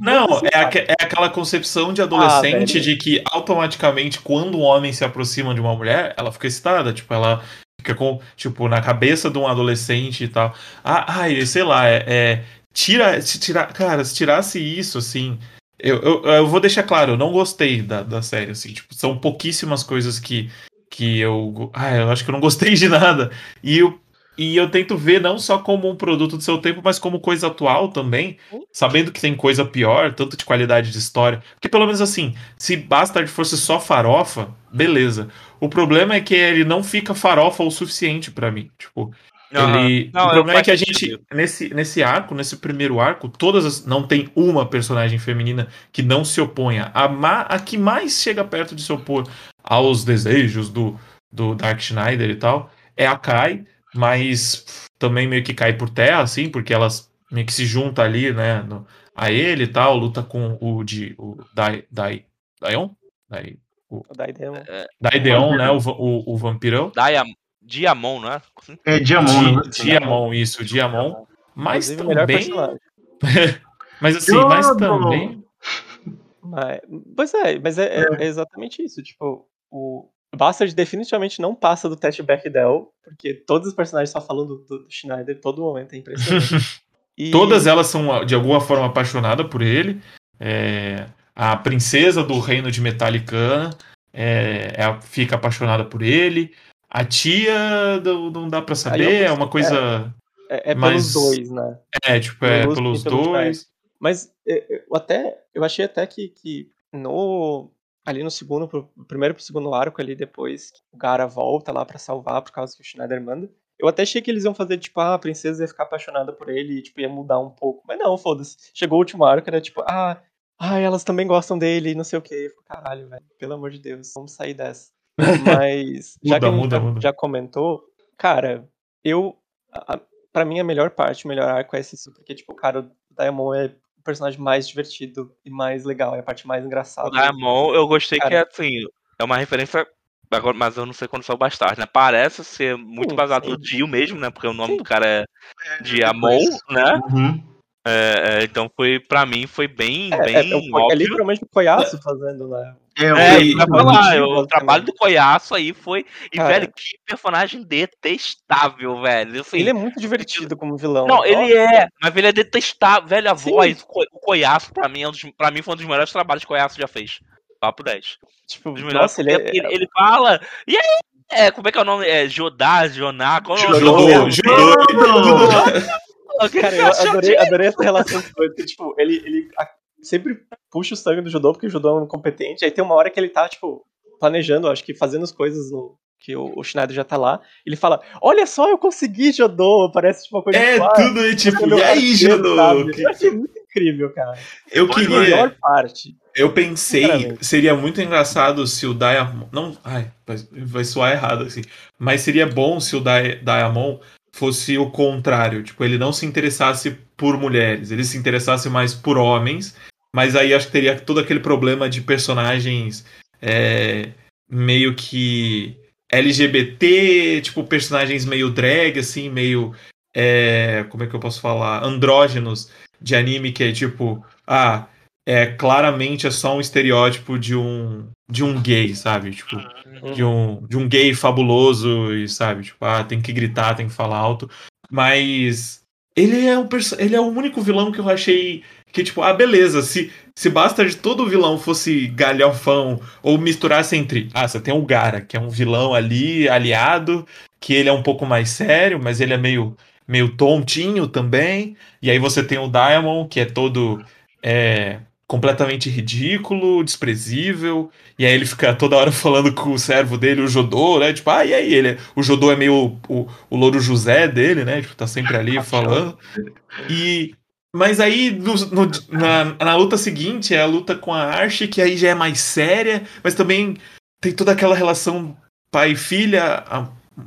Não, se é, é aquela concepção de adolescente velho. de que automaticamente quando um homem se aproxima de uma mulher, ela fica excitada, tipo, ela fica com, tipo, na cabeça de um adolescente e tal. Ah, ai, sei lá, é, é- tira, se tirar, cara, se tirasse isso, assim, eu, eu, eu vou deixar claro, eu não gostei da, da série, assim, tipo, são pouquíssimas coisas que, que eu, ah, eu acho que eu não gostei de nada, e eu, e eu tento ver não só como um produto do seu tempo, mas como coisa atual também, sabendo que tem coisa pior, tanto de qualidade de história. Porque pelo menos assim, se Bastard fosse só farofa, beleza. O problema é que ele não fica farofa o suficiente pra mim. Tipo, Aham. Ele, Não, o eu- problema é que a sentido. gente, nesse, nesse arco, nesse primeiro arco, todas as, não tem uma personagem feminina que não se oponha. A, ma, a que mais chega perto de se opor aos desejos do, do Dark Schneider e tal é a Kai, mas também meio que cai por terra, assim, porque elas meio que se junta ali, né, no- a ele e tal, luta com o de o Dai, Dai, Daion? Dai, Da ideia, Daideon, né, o, o, o vampirão. Diam Diamond, não é? Assim? É Diamond, né? Di- Diamond, isso, Diamond. Mas o também. *laughs* Mas assim, mas também. Mas, pois é, mas é, é- é exatamente isso. Tipo, o Bastard definitivamente não passa do teste Bechdel, porque todos os personagens só falam do, do, Schneider todo momento, é impressionante. *laughs* E- Todas elas são de alguma forma apaixonadas por ele. É, a princesa do reino de Metallicana é, é- fica apaixonada por ele. A tia não, não dá pra saber, eu é uma coisa. É, é mas- pelos dois, né? É, tipo, é Pelos- pelos pelo dois. Mas é, eu até eu achei até que, que no ali no segundo, pro, primeiro pro segundo arco ali depois o Gara volta lá pra salvar por causa que o Schneider manda. Eu até achei que eles iam fazer tipo ah, a princesa ia ficar apaixonada por ele e tipo ia mudar um pouco, mas não, foda-se. Chegou o último arco era tipo ah, ah, elas também gostam dele, e não sei o que. Caralho, velho, pelo amor de Deus, vamos sair dessa. *laughs* Mas já Muda, que a gente muda, já, muda. já comentou, cara, eu a- a- Pra mim, a melhor parte, o melhor arco é esse, porque, tipo, cara, o Diamond é o personagem mais divertido e mais legal, é a parte mais engraçada. O Diamond, eu gostei que Cara. assim, é uma referência. Agora, mas eu não sei quando saiu o Bastardo, né? Parece ser muito Sim, baseado sim. no Dio mesmo, né? Porque o nome Sim. do cara é Diamond, né? Uhum. É, é, então foi, pra mim, foi bem, É, bem é, é, o- é óbvio. literalmente o Koyasu fazendo, né? É, É, eu e- falar, e- o trabalho do Coiaço aí foi. E, Cara. velho, que personagem detestável, velho. Assim, Ele é muito divertido como vilão. Não, ele é, mas ele é detestável. Velho, a Sim. voz, o Co- o Coiaço, pra mim, é um dos, pra mim foi um dos melhores trabalhos que o Coiaço já fez. Papo 10. Tipo, Um dos melhores, nossa, ele é. ele, ele fala. E aí? É, como é que é o nome? É Jodá, Joná? É o nome? Judô, Judô! Cara, eu adorei, adorei essa relação que foi, porque, tipo, ele, ele a- sempre puxa o sangue do judô, porque o judô é um incompetente. Aí tem uma hora que ele tá, tipo, planejando, acho que fazendo as coisas no. Que o, o Schneider já tá lá. Ele fala: Olha só, eu consegui judô. Parece tipo uma coisa É tudo aí, tipo, e aí, Judô? sabe? Eu achei muito incrível, cara. Eu A queria. melhor parte. Eu pensei, seria muito engraçado se o Diamond. Não, ai, vai, vai soar errado assim. Mas seria bom se o Di- Diamond fosse o contrário. Tipo, ele não se interessasse por mulheres, ele se interessasse mais por homens. Mas aí acho que teria todo aquele problema de personagens é, meio que LGBT, tipo, personagens meio drag, assim, meio. é, como é que eu posso falar? Andrógenos de anime que é tipo. Ah, é claramente é só um estereótipo de um de um gay, sabe? Tipo, de um de um gay fabuloso e sabe, tipo, ah, tem que gritar, tem que falar alto, mas ele é o ele é o único vilão que eu achei que tipo, ah, beleza, se se basta de todo vilão fosse galhofão ou misturasse entre, ah, você tem o Gara, que é um vilão ali aliado, que ele é um pouco mais sério, mas ele é meio meio tontinho também, e aí você tem o Diamond, que é todo é, completamente ridículo, desprezível, e aí ele fica toda hora *laughs* falando com o servo dele, o Jodô, né? Tipo, ah, e aí? Ele, o Jodô é meio o, o Louro José dele, né? Tipo, tá sempre ali falando. E. Mas aí, no- no- na, na luta seguinte, é a luta com a Archie, que aí já é mais séria, mas também tem toda aquela relação pai e filha,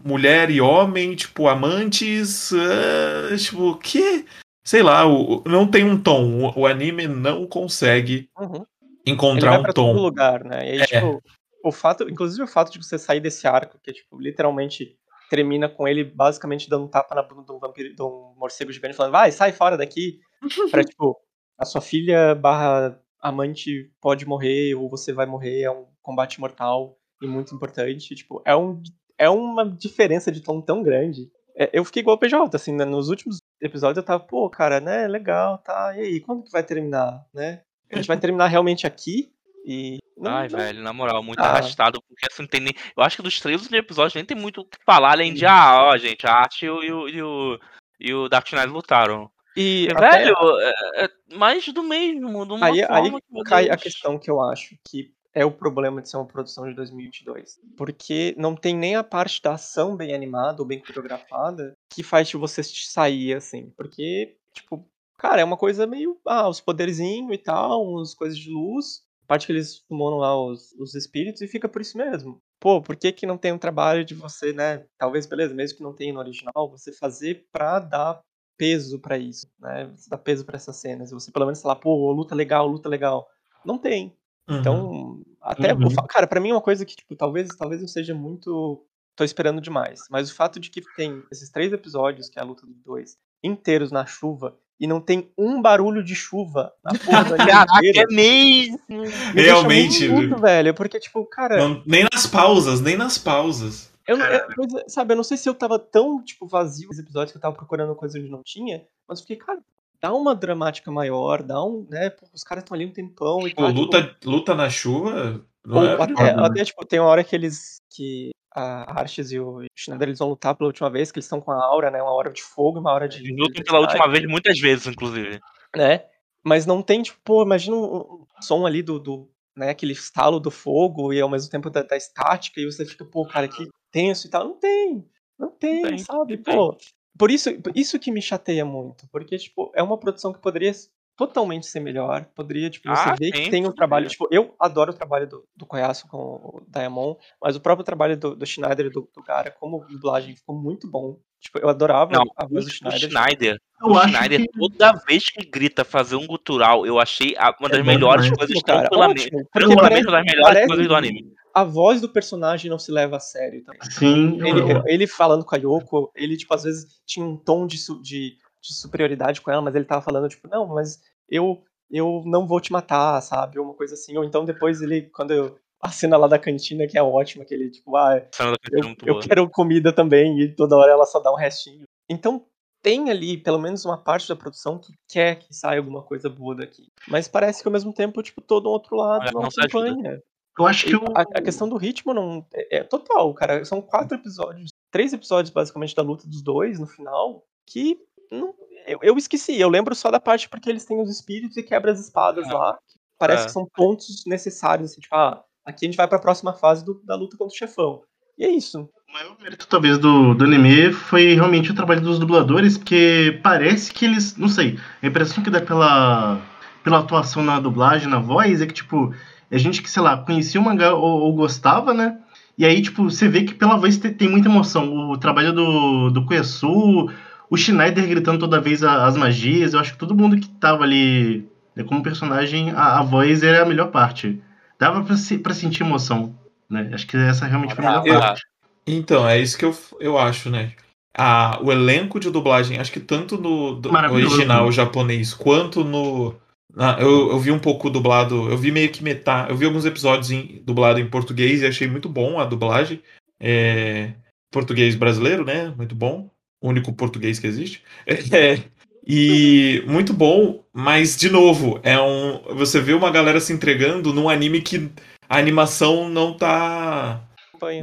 mulher e homem, tipo, amantes. ah, tipo, que. Sei lá, o, não tem um tom. O, o anime não consegue Uhum. Encontrar um pra todo tom. lugar, né? Aí, É. tipo, o fato, inclusive o fato de você sair desse arco, que, tipo, literalmente termina com ele basicamente dando um tapa na bunda de um vampiro, de um morcego gigante, falando, vai, sai fora daqui. *laughs* pra, tipo, a sua filha barra amante pode morrer, ou você vai morrer, é um combate mortal e muito importante. Tipo, é, um, é uma diferença de tom tão grande. É, eu fiquei igual o PJ, assim, né? nos últimos episódios eu tava, pô, cara, né, legal, tá, e aí, quando que vai terminar, né? A gente vai terminar realmente aqui? E. não- Ai, não- velho, na moral, muito Ah. arrastado, porque assim, tem nem. Eu acho que dos três últimos episódios nem tem muito o que falar, além de, ah, ó, gente, a arte e o, e o, e o, e o Dark Knight lutaram. E, até- velho, é, é mais do mesmo, de uma aí, aí cai a questão que eu acho que é o problema de ser uma produção de 2022. Porque não tem nem a parte da ação bem animada ou bem coreografada que faz de você sair, assim. Porque, tipo, cara, é uma coisa meio. Ah, os poderzinhos e tal, umas coisas de luz. A parte que eles summonam lá os, os espíritos e fica por isso mesmo. Pô, por que, que não tem um trabalho de você, né? Talvez, beleza, mesmo que não tenha no original, você fazer pra dar peso pra isso, né? Você dá peso pra essas cenas. Você pelo menos falar, pô, luta legal, luta legal. Não tem. Uhum. Então, até, Uhum. cara, pra mim é uma coisa que, tipo, talvez, talvez eu seja muito. tô esperando demais. Mas o fato de que tem esses três episódios, que é a luta dos dois, inteiros na chuva, e não tem um barulho de chuva na *laughs* porra do anime Caraca, é mesmo! me Realmente, deixa muito, velho. Porque, tipo, cara, Não- nem nas pausas, nem nas pausas. eu, eu- é, sabe, eu não sei se eu tava tão, tipo, vazio nos episódios que eu tava procurando coisa onde não tinha, mas eu fiquei, cara, dá uma dramática maior, dá um, né, pô, os caras estão ali um tempão e Pô, tá, tipo, luta, luta na chuva. Não Ou é até, problema. até, tipo, tem uma hora que eles. que a Arches e o Schneider eles vão lutar pela última vez, que eles estão com a aura, né? Uma hora de fogo, uma hora de. Eles lutam pela última vez muitas vezes, inclusive. Né? Mas não tem, tipo, pô, imagina um, um som ali do, do. né, aquele estalo do fogo e ao mesmo tempo da, da estática, e você fica, pô, cara, que tenso e tal. Não tem. Não tem, tem, sabe? não tem. Por isso, isso que me chateia muito. Porque, tipo, é uma produção que poderia totalmente ser melhor. Poderia, tipo, você Ah, ver que tem um trabalho. Tipo, eu adoro o trabalho do, do Koyasu com o Diamond, mas o próprio trabalho do, do Schneider e do, do Gara como dublagem ficou muito bom. Tipo, eu adorava Não, a o, voz do o Schneider. Schneider, o Schneider, que toda vez que grita fazer um gutural, eu achei uma É das bom melhores coisas, cara, tranquilamente. ótimo. Tranquilamente parece, uma das melhores parece coisas do anime. A voz do personagem não se leva a sério também. sim, Ele, ele falando com a Yoko, ele, tipo, às vezes tinha um tom de, de, de superioridade com ela, mas ele tava falando, tipo, não, mas eu, eu não vou te matar, sabe? Ou uma coisa assim. Ou então depois ele, quando eu. A cena lá da cantina, que é ótima, que ele, tipo, ah, é eu, eu quero comida também, e toda hora ela só dá um restinho. Então tem ali, pelo menos, uma parte da produção que quer que saia alguma coisa boa daqui. Mas parece que ao mesmo tempo, tipo, todo um outro lado Olha, não, não acompanha. Eu acho que o. a, a questão do ritmo não é, é total, cara. São quatro episódios, três episódios basicamente da luta dos dois no final, que não- eu, eu esqueci. Eu lembro só da parte porque eles têm os espíritos e quebra as espadas É. lá. que Parece que são pontos necessários, assim, tipo, ah, aqui a gente vai pra próxima fase do- da luta contra o chefão. E é isso. O maior mérito, talvez, do, do anime foi realmente o trabalho dos dubladores, porque parece que eles. Não sei, a impressão que dá pela, pela atuação na dublagem, na voz, é que, tipo, a gente que, sei lá, conhecia o mangá ou, ou gostava, né? E aí, tipo, você vê que pela voz tem, tem muita emoção. O trabalho do, do Koyasu, o Schneider gritando toda vez as magias, eu acho que todo mundo que tava ali né, como personagem, a, a voz era a melhor parte. Dava pra, se- pra sentir emoção, né? Acho que essa realmente foi a melhor Eu- parte. Então, é isso que eu, eu acho, né? A, o elenco de dublagem, acho que tanto no do- Maravilhoso. original japonês quanto no. Na- eu, eu vi um pouco dublado, eu vi meio que metade. Eu vi alguns episódios em, dublado em português e achei muito bom a dublagem. É, português brasileiro, né? Muito bom. O único português que existe. *laughs* É, e muito bom, mas de novo, é um. Você vê uma galera se entregando num anime que a animação não tá.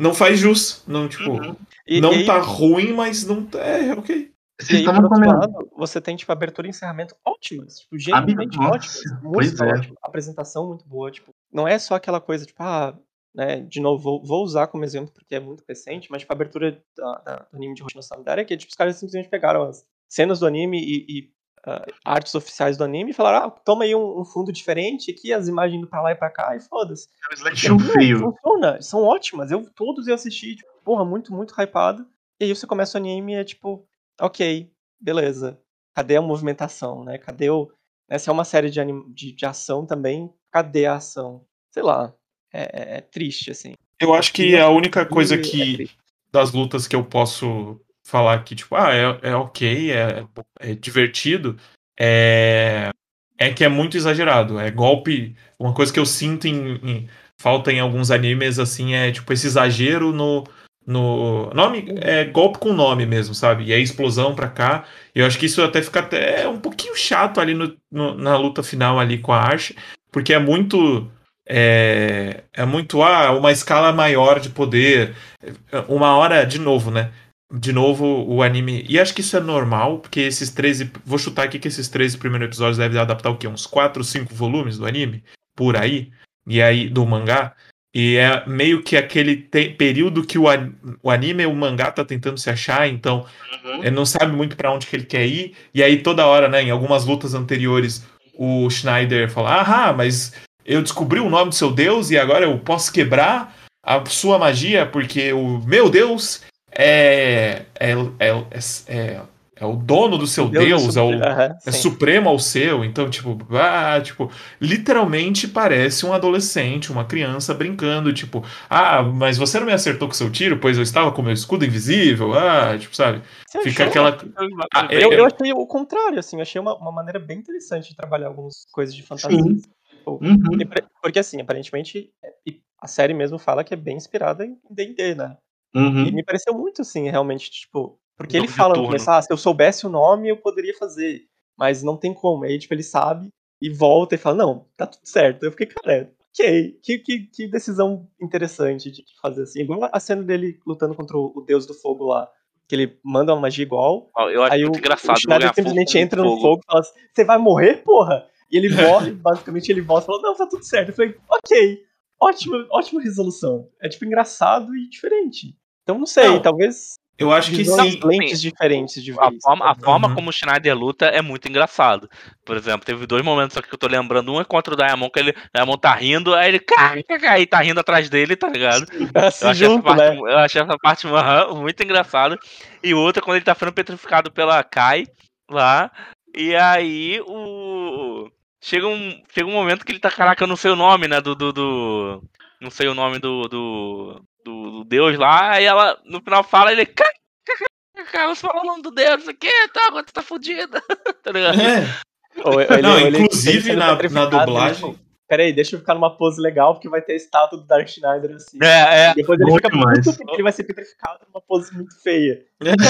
Não faz jus. Não, tipo. Uhum. E- não e aí- tá ruim, mas não tá. É, ok. E aí, por outro comentando. lado, você tem, tipo, abertura e encerramento ótimas. Tipo, genuinamente ótimas. Música é. ótima, apresentação muito boa. Tipo, não é só aquela coisa, tipo, ah, né, de novo, vou, vou usar como exemplo porque é muito recente, mas, tipo, a abertura da, da- do anime de Hoshino Samidara é que, tipo, os caras simplesmente pegaram as cenas do anime e, e, ah, artes oficiais do anime e falaram, ah, toma aí um, um fundo diferente aqui, as imagens indo pra lá e pra cá e foda-se. É um slideshow Não, feio. Funciona, são ótimas. Eu todos eu assisti, tipo, porra, muito, muito hypado. E aí você começa o anime e é tipo, ok, beleza. Cadê a movimentação, né? Cadê o. né, se é uma série de, anim... de, de ação também, cadê a ação? Sei lá. É, é- é triste, assim. Eu acho que a única coisa é que. triste. das lutas que eu posso falar que, tipo, ah, é, é ok, é, é divertido, é, é que é muito exagerado. É golpe. Uma coisa que eu sinto em, em- falta em alguns animes, assim, é tipo esse exagero no. No nome é golpe com nome mesmo, sabe? E é explosão pra cá. Eu acho que isso até fica até um pouquinho chato ali no, no- na luta final ali com a Arch, porque é muito é, é muito ah, uma escala maior de poder. Uma hora, de novo, né? De novo o anime. E acho que isso é normal, porque esses 13. Vou chutar aqui que esses 13 primeiros episódios devem adaptar o quê? Uns 4, 5 volumes do anime? Por aí. E aí, do mangá. E é meio que aquele período que o, an- o anime o mangá tá tentando se achar, então Uhum. ele não sabe muito pra onde que ele quer ir. E aí toda hora, né, em algumas lutas anteriores, o Schneider fala: "Ah, mas eu descobri o nome do seu deus e agora eu posso quebrar a sua magia porque o meu deus é é, é, é, é, é o dono do seu deus, é o Aham, é supremo ao seu, então, tipo, ah, tipo, literalmente parece um adolescente, uma criança brincando, tipo, ah, mas você não me acertou com seu tiro, pois eu estava com meu escudo invisível, ah, tipo, sabe? Você Fica achou? aquela. Ah, Eu, eu- achei o contrário, assim, eu achei uma, uma maneira bem interessante de trabalhar algumas coisas de fantasia. Sim. Tipo, Uhum. e Porque assim, aparentemente, e a série mesmo fala que é bem inspirada em D&D, né? E Uhum. me pareceu muito assim, realmente, tipo, porque ele fala no começo, ah, se eu soubesse o nome, eu poderia fazer, mas não tem como. Aí, tipo, ele sabe e volta e fala, não, tá tudo certo. Eu fiquei, cara, ok, que, que, que decisão interessante de fazer assim. Igual a cena dele lutando contra o o deus do fogo lá, que ele manda uma magia igual, Eu acho Aí o, muito engraçado. o Schneider simplesmente fogo entra no fogo e fala assim, você vai morrer, porra? E ele *laughs* morre, basicamente ele volta e fala, não, tá tudo certo. Eu falei, ok, ótima, ótima resolução. É tipo engraçado e diferente. Então não sei, Não, talvez Eu acho que sim. lentes diferentes de ver A forma, a forma Uhum. como o Schneider luta é muito engraçado. Por exemplo, teve dois momentos aqui que eu tô lembrando. Um é contra o Diamond, que ele, o Diamond tá rindo, aí ele cai, cai, cai, e tá rindo atrás dele, tá ligado? Se Eu achei, junto, essa parte, né? eu achei essa parte muito engraçada. E outra, quando ele tá ficando petrificado pela Kai lá. E aí o. Chega um, chega um momento que ele tá. Caraca, eu não sei o nome, né? Do. do, do- não sei o nome do, do. Do- do Deus lá. Aí ela, no final, fala, ele. Você falou o nome do Deus, isso aqui, tá, agora tu tá fudido. *laughs* tá ligado? É. Ou ele- Não, ele- inclusive ele na- na dublagem- tipo, Peraí, deixa eu ficar numa pose legal, porque vai ter a estátua do Dark Schneider assim. É, é. Depois ele fica demais. porque ele vai ser petrificado numa pose muito feia.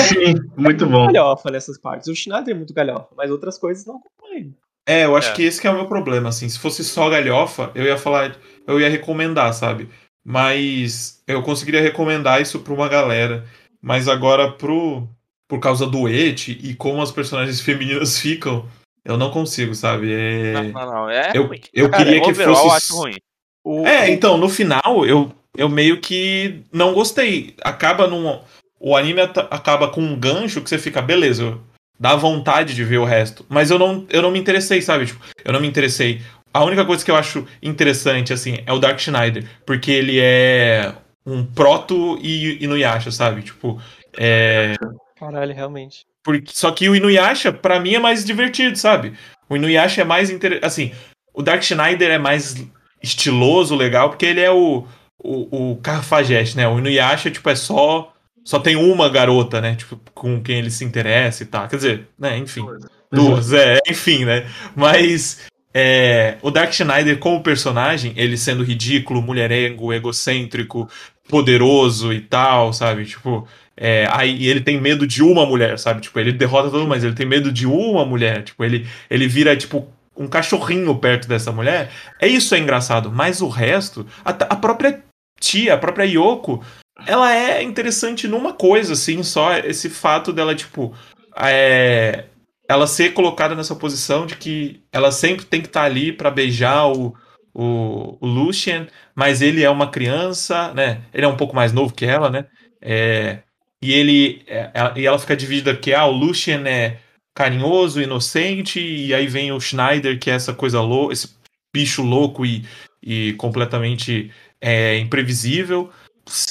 Sim, muito bom. galhofa nessas partes. O Schneider é muito galhofa, mas outras coisas não acompanham. É, eu acho É. que esse que é o meu problema, assim. Se fosse só galhofa, eu ia falar, eu ia recomendar, sabe? Mas eu conseguiria recomendar isso pra uma galera. Mas agora pro por causa do et e como as personagens femininas *laughs* ficam, eu não consigo, sabe? É... Não, não, não. É Eu, ruim. eu Cara, queria que overall, fosse acho ruim. O, É, então, no final, eu, eu meio que não gostei. Acaba num. O anime acaba com um gancho que você fica, beleza, dá vontade de ver o resto. Mas eu não, eu não me interessei, sabe? Tipo, eu não me interessei. A única coisa que eu acho interessante, assim, é o Dark Schneider. Porque ele é um proto e Inuyasha, sabe? Tipo, é. Caralho, realmente. Porque, só que o Inuyasha, pra mim, é mais divertido, sabe? O Inuyasha é mais interessante. Assim, o Dark Schneider é mais estiloso, legal, porque ele é o, o, o Cafajeste, né? O Inuyasha, tipo, é só. Só tem uma garota, né? Tipo, com quem ele se interessa e tal. Quer dizer, né? Enfim. Duas, é, enfim, né? Mas. É, o Dark Schneider, como personagem, ele sendo ridículo, mulherengo, egocêntrico, poderoso e tal, sabe? Tipo, é, aí ele tem medo de uma mulher, sabe? Tipo, ele derrota todo mundo, mas ele tem medo de uma mulher. Tipo, ele, ele vira, tipo, um cachorrinho perto dessa mulher. É isso é engraçado. Mas o resto, a, a própria tia, a própria Yoko, ela é interessante numa coisa, assim, só esse fato dela, tipo, é, ela ser colocada nessa posição de que ela sempre tem que estar ali pra beijar o, o, o Lucien, mas ele é uma criança, né? Ele é um pouco mais novo que ela, né? É, e ele é, ela- e ela fica dividida que ah, o Lucien é carinhoso, inocente, e aí vem o Schneider, que é essa coisa louca, esse bicho louco e, e completamente é, imprevisível.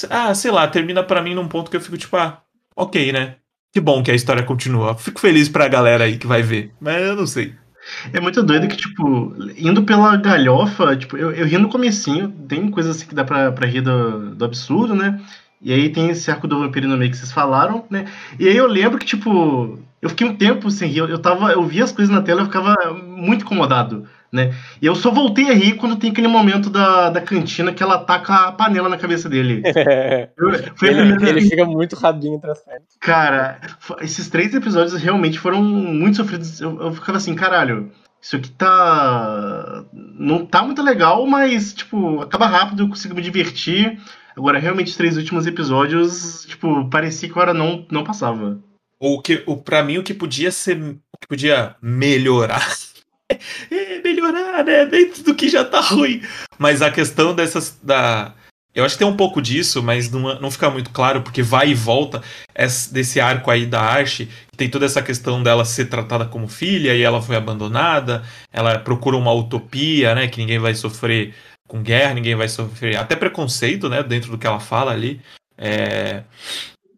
Ah, sei lá, termina pra mim num ponto que eu fico tipo, ah, ok, né? Que bom que a história continua. Fico feliz pra galera aí que vai ver. Mas eu não sei. É muito doido que, tipo, indo pela galhofa, tipo, eu, eu ri no comecinho, tem coisas assim que dá pra, pra rir do, do absurdo, né? E aí tem esse arco do vampiro no meio que vocês falaram, né? E aí eu lembro que, tipo, eu fiquei um tempo sem rir, eu, tava, eu via as coisas na tela, eu ficava muito incomodado, né? E eu só voltei a rir quando tem aquele momento da, da cantina que ela taca a panela na cabeça dele. *laughs* Eu- a ele, ele fica muito rabinho entre as pernas. Cara, esses três episódios realmente foram muito sofridos. Eu, eu ficava assim, caralho, isso aqui tá. Não tá muito legal, mas, tipo, acaba rápido, eu consigo me divertir. Agora, realmente, os três últimos episódios, tipo, parecia que a hora não, não passava. O que, o, pra mim, o que podia ser. O que podia melhorar. *laughs* melhorar, né? Dentro do que já tá ruim. Mas a questão dessas. Da... Eu acho que tem um pouco disso, mas não, não fica muito claro, porque vai e volta esse- desse arco aí da Archie. Tem toda essa questão dela ser tratada como filha e ela foi abandonada. Ela procura uma utopia, né? Que ninguém vai sofrer com guerra, ninguém vai sofrer até preconceito, né? Dentro do que ela fala ali. É...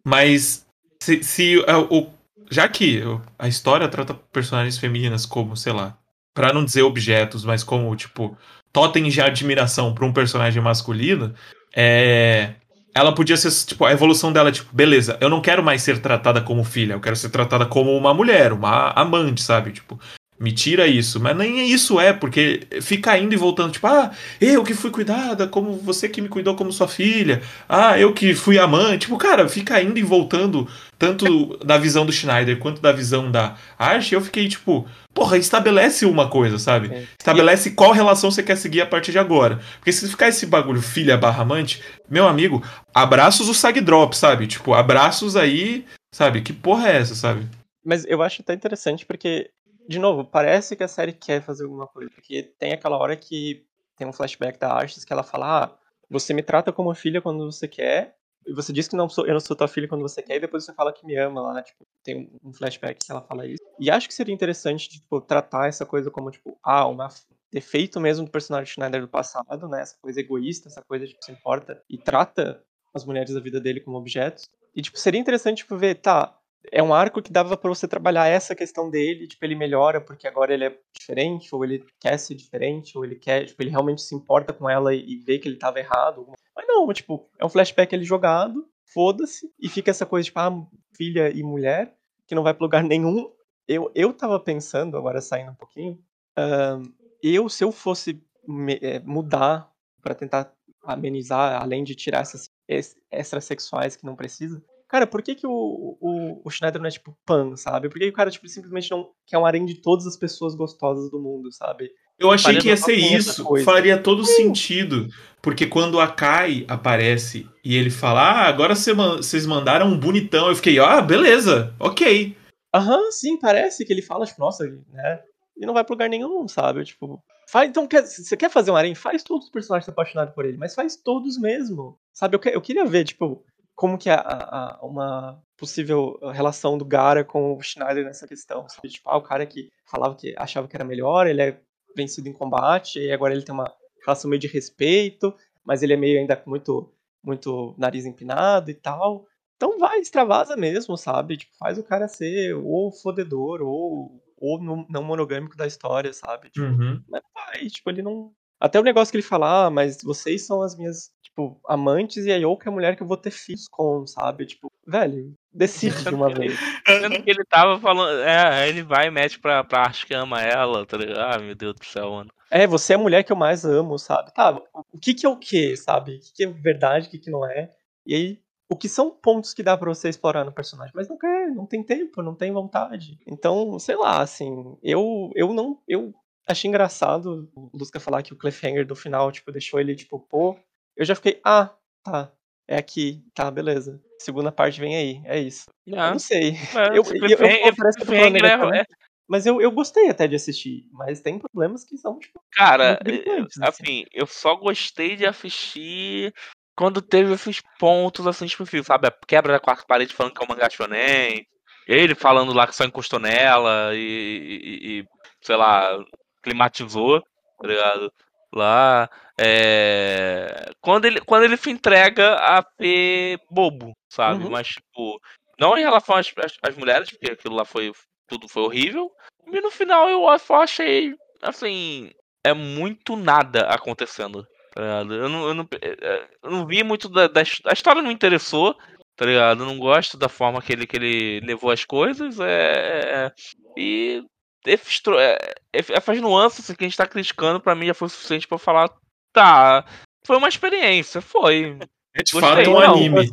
Mas se, se é, o, já que a história trata personagens femininas como, sei lá, pra não dizer objetos, mas como, tipo, totens de admiração pra um personagem masculino, é. Ela podia ser, tipo, a evolução dela, tipo, beleza, eu não quero mais ser tratada como filha, eu quero ser tratada como uma mulher, uma amante, sabe? Tipo, me tira isso. Mas nem isso é, porque fica indo e voltando, tipo, ah, eu que fui cuidada, como você que me cuidou como sua filha, ah, eu que fui amante. Tipo, cara, fica indo e voltando, tanto da visão do Schneider quanto da visão da Archie, eu fiquei, tipo, porra, estabelece uma coisa, sabe? É. Estabelece qual relação você quer seguir a partir de agora. Porque se ficar esse bagulho filha barra amante, meu amigo, abraços o Sag Drop, sabe? Tipo, abraços aí, sabe? Que porra é essa, sabe? Mas eu acho até interessante porque, de novo, parece que a série quer fazer alguma coisa. Porque tem aquela hora que tem um flashback da Arches que ela fala: Ah, você me trata como filha quando você quer. E você diz que não sou, eu não sou tua filha quando você quer, e depois você fala que me ama lá, tipo, tem um flashback que ela fala isso. E acho que seria interessante, tipo, tratar essa coisa como, tipo, ah, uma defeito mesmo do personagem Schneider do passado, né? Essa coisa egoísta, essa coisa de que se importa e trata as mulheres da vida dele como objetos. E, tipo, seria interessante, tipo, ver, tá, é um arco que dava pra você trabalhar essa questão dele, tipo, ele melhora porque agora ele é diferente, ou ele quer ser diferente, ou ele quer, tipo, ele realmente se importa com ela e, vê que ele tava errado. Mas não, tipo, é um flashback ele jogado, foda-se, e fica essa coisa, tipo, ah, filha e mulher, que não vai pra lugar nenhum. Eu, eu tava pensando, agora saindo um pouquinho, ahn, eu, se eu fosse me- eh, mudar pra tentar amenizar, além de tirar essas ex- extrasexuais que não precisa, Cara, por que, que o, o, o Schneider não é tipo pan, sabe? Por que que o cara tipo, simplesmente não quer um harém de todas as pessoas gostosas do mundo, sabe? Eu achei Faria que ia ser isso. Faria todo sentido. Porque quando a Kai aparece e ele fala, ah, agora vocês mandaram um bonitão, eu fiquei, ah, beleza, ok. Aham, sim, parece que ele fala, tipo, nossa, né? E não vai pra lugar nenhum, sabe? Tipo, faz, então, quer, você quer fazer um harém? Faz todos os personagens apaixonados por ele, mas faz todos mesmo. Sabe, eu, que- eu queria ver, tipo, como que é a, a- uma possível relação do Gara com o Schneider nessa questão. Sabe? Tipo, ah, o cara que falava que achava que era melhor, ele é vencido em combate, e agora ele tem uma relação meio de respeito, mas ele é meio ainda com muito, muito nariz empinado e tal. Então vai, extravasa mesmo, sabe? Tipo, faz o cara ser ou fodedor, ou, ou não não monogâmico da história, sabe? Tipo, Uhum. mas vai, tipo, ele não. Até o negócio que ele fala, ah, mas vocês são as minhas, tipo, amantes e a Yoko é a mulher que eu vou ter filhos com, sabe? Tipo, velho, decide de uma vez. Sendo que ele tava falando. É, ele vai e mete pra, pra arte que ama ela, tá ligado? Ah, meu Deus do céu, mano. É, você é a mulher que eu mais amo, sabe? Tá, o que que é o que, sabe? O que que é verdade, o que que não é? E aí, o que são pontos que dá pra você explorar no personagem? Mas não quer, não tem tempo, não tem vontade. Então, sei lá, assim, eu, eu não. Eu achei engraçado o Lusca falar que o cliffhanger do final, tipo, deixou ele, tipo, pô. Eu já fiquei, ah, tá. É aqui, tá, beleza. Segunda parte vem aí, é isso. Eu Ah, não sei. mas Eu, eu, eu, cliffhanger- parece que eu tô falando cliffhanger é- mas eu, eu gostei até de assistir. Mas tem problemas que são, tipo, Cara, gritantes, assim. assim, eu só gostei de assistir quando teve esses pontos assim específicos, sabe? A quebra da quarta parede falando que é o mangá shonen, ele falando lá que só encostou nela e, e- e, sei lá, climatizou, tá ligado? Lá, é... Quando ele, quando ele se entrega a ser bobo, sabe? Uhum. Mas, tipo, não em relação às, às, às mulheres, porque aquilo lá foi, tudo foi horrível, e no final eu só achei, assim, é muito nada acontecendo. Tá ligado? Eu não, eu não, é, eu não vi muito da, da A história não me interessou, tá ligado? Eu não gosto da forma que ele, que ele levou as coisas. É, é- e esses tro- é, é- essas nuances que a gente tá criticando, pra mim já foi o suficiente pra eu falar. Tá, foi uma experiência, foi. É de Gostei. fato um anime.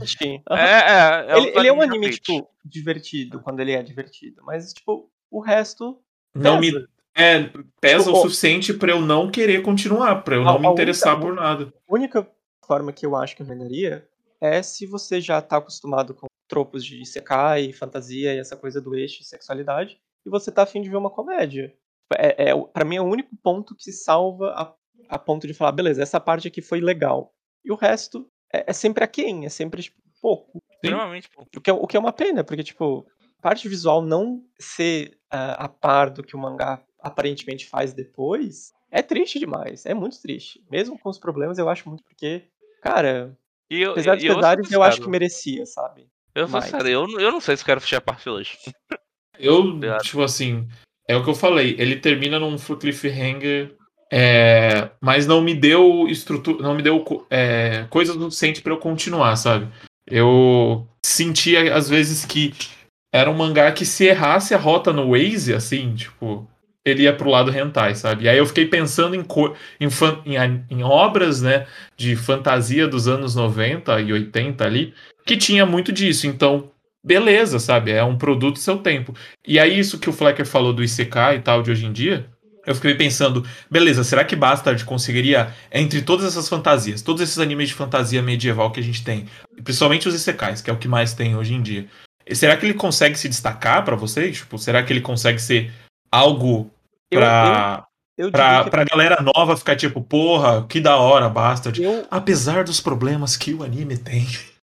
É, é, é ele, ele é um anime, tipo, divertido quando ele é divertido. Mas, tipo, o resto. Não me. pesa. É, pesa Tipo, o suficiente pra eu não querer continuar, pra eu A- não a me única- interessar por nada. A única forma que eu acho que eu venderia é se você já tá acostumado com tropos de Isekai, fantasia e essa coisa do eixo e sexualidade, e você tá afim de ver uma comédia. É, é, o- pra mim é o único ponto que salva a, a ponto de falar, beleza, essa parte aqui foi legal. E o resto é, é sempre aquém, é sempre tipo, pouco. Extremamente pouco. O que, é, o que é uma pena, porque, tipo, a parte visual não ser ah, a par do que o mangá aparentemente faz depois é triste demais. É muito triste. Mesmo com os problemas, eu acho muito porque, cara, E eu, apesar dos e eu pesares, eu acho que merecia, sabe? Eu sou sincero, eu, não- eu não sei se quero fechar a parte hoje. Eu, Obrigado. tipo assim, é o que eu falei. Ele termina num cliffhanger, é, mas não me deu estrutura, não me deu é, coisa suficiente pra eu continuar, sabe? Eu sentia às vezes que era um mangá que se errasse a rota no Waze, assim, tipo, ele ia pro lado hentai, sabe? E aí eu fiquei pensando em, em, em em obras, né, de fantasia dos anos 90 e 80 ali, que tinha muito disso. Então, beleza, sabe? É um produto do seu tempo. E aí, isso que o Flecker falou do ICK e tal de hoje em dia, eu fiquei pensando, beleza, será que Bastard conseguiria, entre todas essas fantasias, todos esses animes de fantasia medieval que a gente tem, principalmente os ICKs, que é o que mais tem hoje em dia, será que ele consegue se destacar pra vocês? Tipo, será que ele consegue ser algo Eu, pra, eu, eu pra, diria que pra galera nova ficar tipo, porra, que da hora, Bastard. eu, Apesar dos problemas que o anime tem.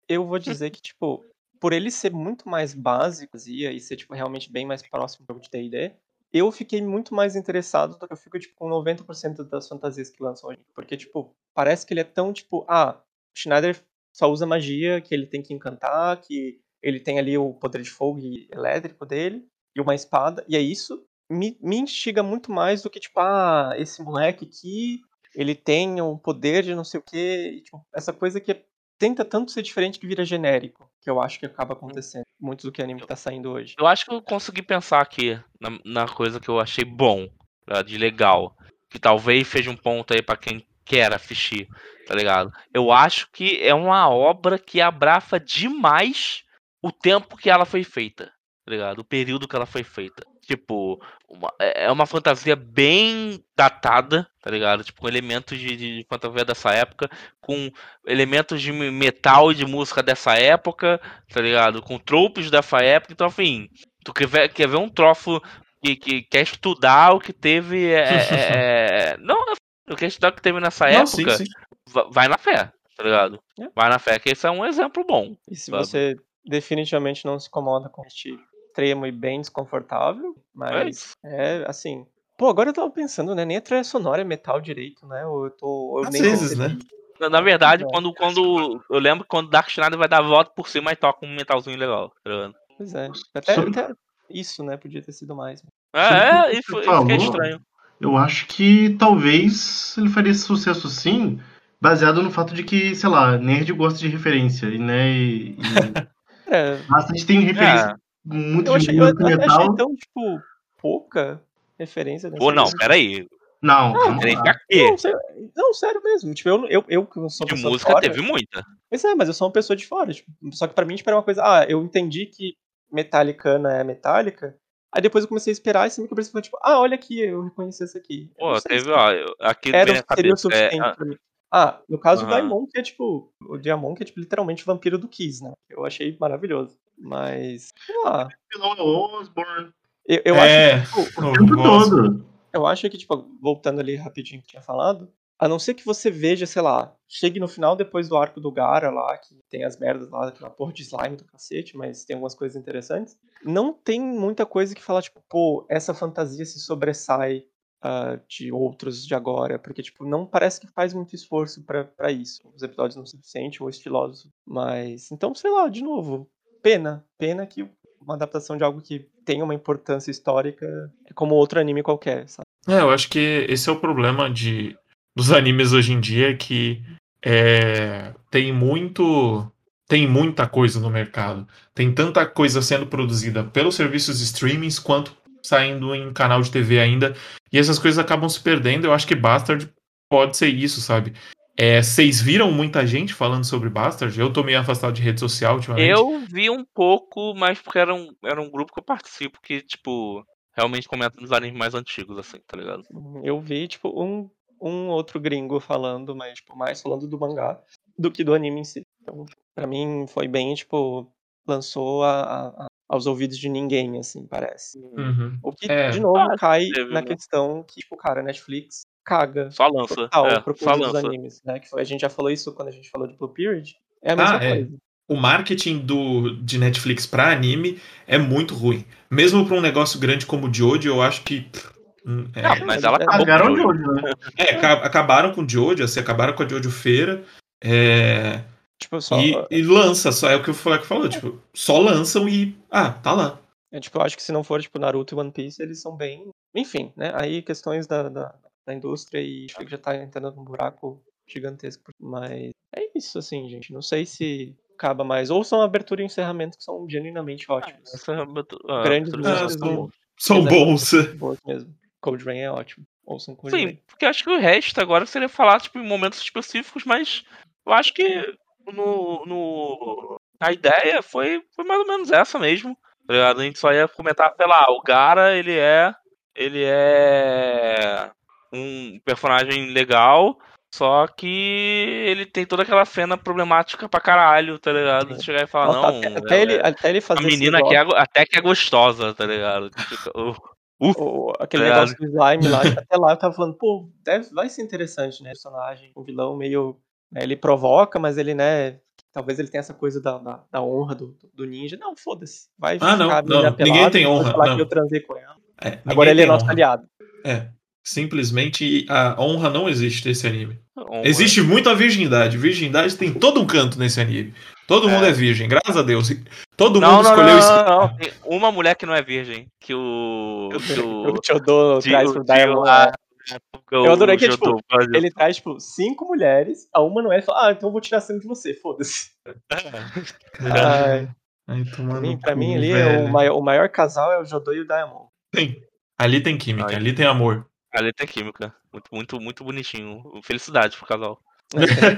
eu vou dizer que, tipo, por ele ser muito mais básico e ser, tipo, realmente bem mais próximo do jogo de D&D, eu fiquei muito mais interessado do que eu fico, tipo, com 90% das fantasias que lançam hoje. Porque, tipo, parece que ele é tão, tipo, ah, Schneider só usa magia, que ele tem que encantar, que ele tem ali o poder de fogo e elétrico dele, e uma espada, e é isso. Me, me instiga muito mais do que, tipo, ah, esse moleque aqui, ele tem o poder de não sei o quê, e, tipo, essa coisa que é tenta tanto ser diferente que vira genérico, que eu acho que acaba acontecendo. Muito do que anime tá saindo hoje. Eu acho que eu consegui pensar aqui na, na coisa que eu achei bom, tá, de legal. Que talvez seja um ponto aí pra quem quer assistir, tá ligado? Eu acho que é uma obra que abraça demais o tempo que ela foi feita, tá ligado? O período que ela foi feita. Tipo, uma- é é uma fantasia bem datada, tá ligado? Tipo, com elementos de, de fantasia dessa época, com elementos de me- metal e de música dessa época, tá ligado? Com tropes dessa época, então, enfim, tu quer ver, quer ver um troço que, que quer estudar o que teve. É, é- é- não, eu quero estudar o que teve nessa Não, época, sim, sim. va- vai na fé, tá ligado? É. Vai na fé, que esse é um exemplo bom. E se Sabe? você definitivamente não se incomoda com este extremo e bem desconfortável, É mas isso. é assim. Pô, agora eu tava pensando, né? Nem a trilha sonora é metal direito, né? Ou eu tô. Eu Às nem vezes, né? Na, verdade, Não. quando, quando. Eu lembro que quando Dark Schneider vai dar a volta por cima e toca um metalzinho legal, tá? Pois é. Até, até isso, né? Podia ter sido mais. É, é isso, isso que é estranho. Eu acho que talvez ele faria sucesso sim, baseado no fato de que, sei lá, nerd gosta de referência, e, né? E, e *laughs* É, bastante tem referência É. muito eu de achei, eu música até metal. achei tão, tipo, pouca referência nessa Pô, não, música. peraí. Não, Peraí, lá. pra quê? Não, sério, não, sério mesmo. Tipo, eu, eu, eu que sou uma De pessoa música fora, teve muita. Pois é, mas eu sou uma pessoa de fora. tipo, só que pra mim, tipo, era uma coisa. Ah, eu entendi que Metallicana é Metallica. Aí depois eu comecei a esperar e me começou a falar, tipo, ah, olha aqui, eu reconheci essa aqui. Eu Pô, não teve, ó, eu- aqui Era, na seria o cabeça. É, ah, no caso do Aham. Daimon, que é tipo. O Diamond, que é tipo, literalmente o vampiro do Kiss, né? Eu achei maravilhoso. Mas. Sei lá. É o Osborne Eu, eu É, acho que, tipo, o tempo todo. Eu acho que, tipo, voltando ali rapidinho que tinha falado, a não ser que você veja, sei lá, chegue no final depois do arco do Gara lá, que tem as merdas lá, aquela porra de slime do cacete, mas tem algumas coisas interessantes. Não tem muita coisa que fala, tipo, pô, essa fantasia se sobressai ah, de outros de agora, porque, tipo, não parece que faz muito esforço pra isso. Os episódios não são suficientes ou estilosos, mas, então, sei lá, de novo, pena, pena que uma adaptação de algo que tem uma importância histórica é como outro anime qualquer, sabe? É, eu acho que esse é o problema de, dos animes hoje em dia, que é, tem muito. Tem muita coisa no mercado. Tem tanta coisa sendo produzida pelos serviços de streamings quanto saindo em canal de TV ainda. E essas coisas acabam se perdendo. Eu acho que Bastard pode ser isso, sabe? É, Vocês viram muita gente falando sobre Bastard? Eu tô meio afastado de rede social ultimamente. Eu vi um pouco, mas porque era um, era um grupo que eu participo que, tipo, realmente comenta nos animes mais antigos, assim, tá ligado? Eu vi, tipo, um, um outro gringo falando, mas, tipo, mais falando do mangá do que do anime em si. Então, pra mim, foi bem, tipo, lançou a, a, aos ouvidos de ninguém, assim, parece. Uhum. O que, É. de novo, Ah, cai teve, na né? questão que, tipo, cara, Netflix caga Só lança. total é, pro só público dos lança. animes, né? Que foi, a gente já falou isso quando a gente falou de Blue Period. É a mesma Ah, é. coisa. O marketing do, de Netflix pra anime é muito ruim. Mesmo pra um negócio grande como o Jojo, eu acho que. hum, é, Não, mas ela É, acabou Pagaram com o jogo. olho, né? é, aca- acabaram com o Jojo, assim, acabaram com a Jojo Feira. é, Tipo, só. e, e lança, só é o que o Fleck falou, tipo, só lançam e. Ah, tá lá. É, tipo, eu acho que se não for, tipo, Naruto e One Piece, eles são bem. Enfim, né? Aí questões da, da, da indústria e acho que já tá entrando num buraco gigantesco. Mas é isso, assim, gente. Não sei se acaba mais. Ou são abertura e encerramento que são genuinamente ótimos. Essa é a abertu- a Grandes músicas são. São bons. Boas mesmo. Cold Rain é ótimo. Ouçam Cold Sim, Rain. porque acho que o resto agora seria falar tipo, em momentos específicos, mas eu acho que no, no a ideia foi, foi mais ou menos essa mesmo. tá ligado? A gente só ia comentar, sei lá, o Gara, ele é. Ele é um personagem legal, só que ele tem toda aquela cena problemática pra caralho, tá ligado? Você chegar e falar, não. até, até é- ele, até ele a fazer esse menina que é, até que é gostosa, tá ligado? O- aquele Tá negócio do slime lá, *laughs* até lá eu tava falando, pô, deve, vai ser interessante, né? O personagem, o vilão meio. Né, ele provoca, mas ele, né? Talvez ele tenha essa coisa da, da, da honra do, do ninja. Não, foda-se. Vai Ah, não, não, ninguém tem honra, falar não. que eu transei com ela. É, Agora ele é tem nosso honra. aliado. É. Simplesmente a honra não existe nesse anime. honra. Existe muita virgindade. Virgindade tem todo um canto nesse anime. Todo mundo é virgem, graças a Deus. Todo Não, mundo não, escolheu não, isso. não, não. *laughs* Tem uma mulher que não é virgem. Que o. Que o. O Chodô Dio- traz pro Dio Diamond. lá, o- Eu adorei que, tipo. Ele traz, tipo, cinco mulheres, a uma não é e fala, ah, então eu vou tirar sangue de você, foda-se. Ai, Ai, pra mim, pra mim ali, o maior, o maior casal é o Jodô e o Diamond. Tem. Ali tem química, Ai. ali tem amor. Ali tem química. Muito, muito, muito bonitinho. Felicidade pro casal.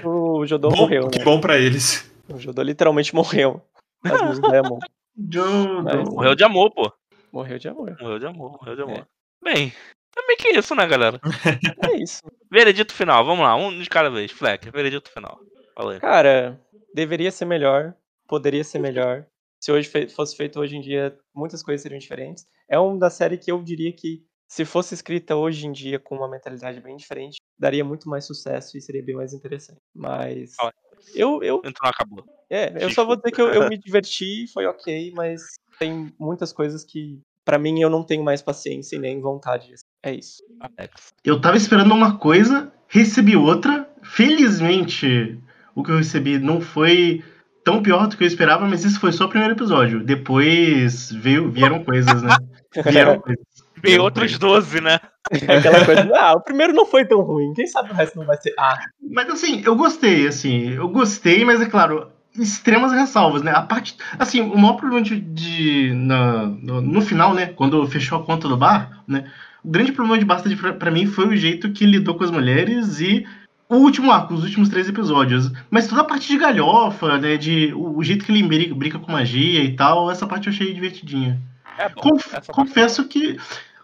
o Jodô Bom, morreu, que né? bom pra eles. O Jodô literalmente morreu. *laughs* Diamond. Mas- Morreu de amor, pô. Morreu de amor. Morreu de amor, morreu de amor. É. Bem, também que isso, né, galera? *laughs* É isso. Veredito final, vamos lá, um de cada vez. Fleck, veredito final. Fala aí. Cara, deveria ser melhor, poderia ser melhor. Se hoje fe- fosse feito hoje em dia, muitas coisas seriam diferentes. É uma da série que eu diria que, se fosse escrita hoje em dia com uma mentalidade bem diferente, daria muito mais sucesso e seria bem mais interessante. Mas. Ah, Eu, eu, Então acabou. é, eu só vou dizer que eu, eu me diverti, foi ok, mas tem muitas coisas que, pra mim, eu não tenho mais paciência e nem vontade. É isso. Alex. Eu tava esperando uma coisa, recebi outra. Felizmente, o que eu recebi não foi tão pior do que eu esperava, mas isso foi só o primeiro episódio. Depois veio, vieram coisas, né? *laughs* Vieram coisas. Vieram outros coisas. 12, né? É aquela coisa, ah, o primeiro não foi tão ruim, quem sabe o resto não vai ser. Ah, Mas assim, eu gostei, assim, eu gostei, mas é claro, extremas ressalvas, né? A parte. Assim, o maior problema de. de- na- no, no final, né? Quando fechou a conta do bar, né? O grande problema de Bastard pra, pra mim foi o jeito que lidou com as mulheres e o último arco, os últimos três episódios. Mas toda a parte de galhofa, né? De, o, o jeito que ele brinca, brinca com magia e tal, essa parte eu achei divertidinha. É bom. Conf- parte- confesso que,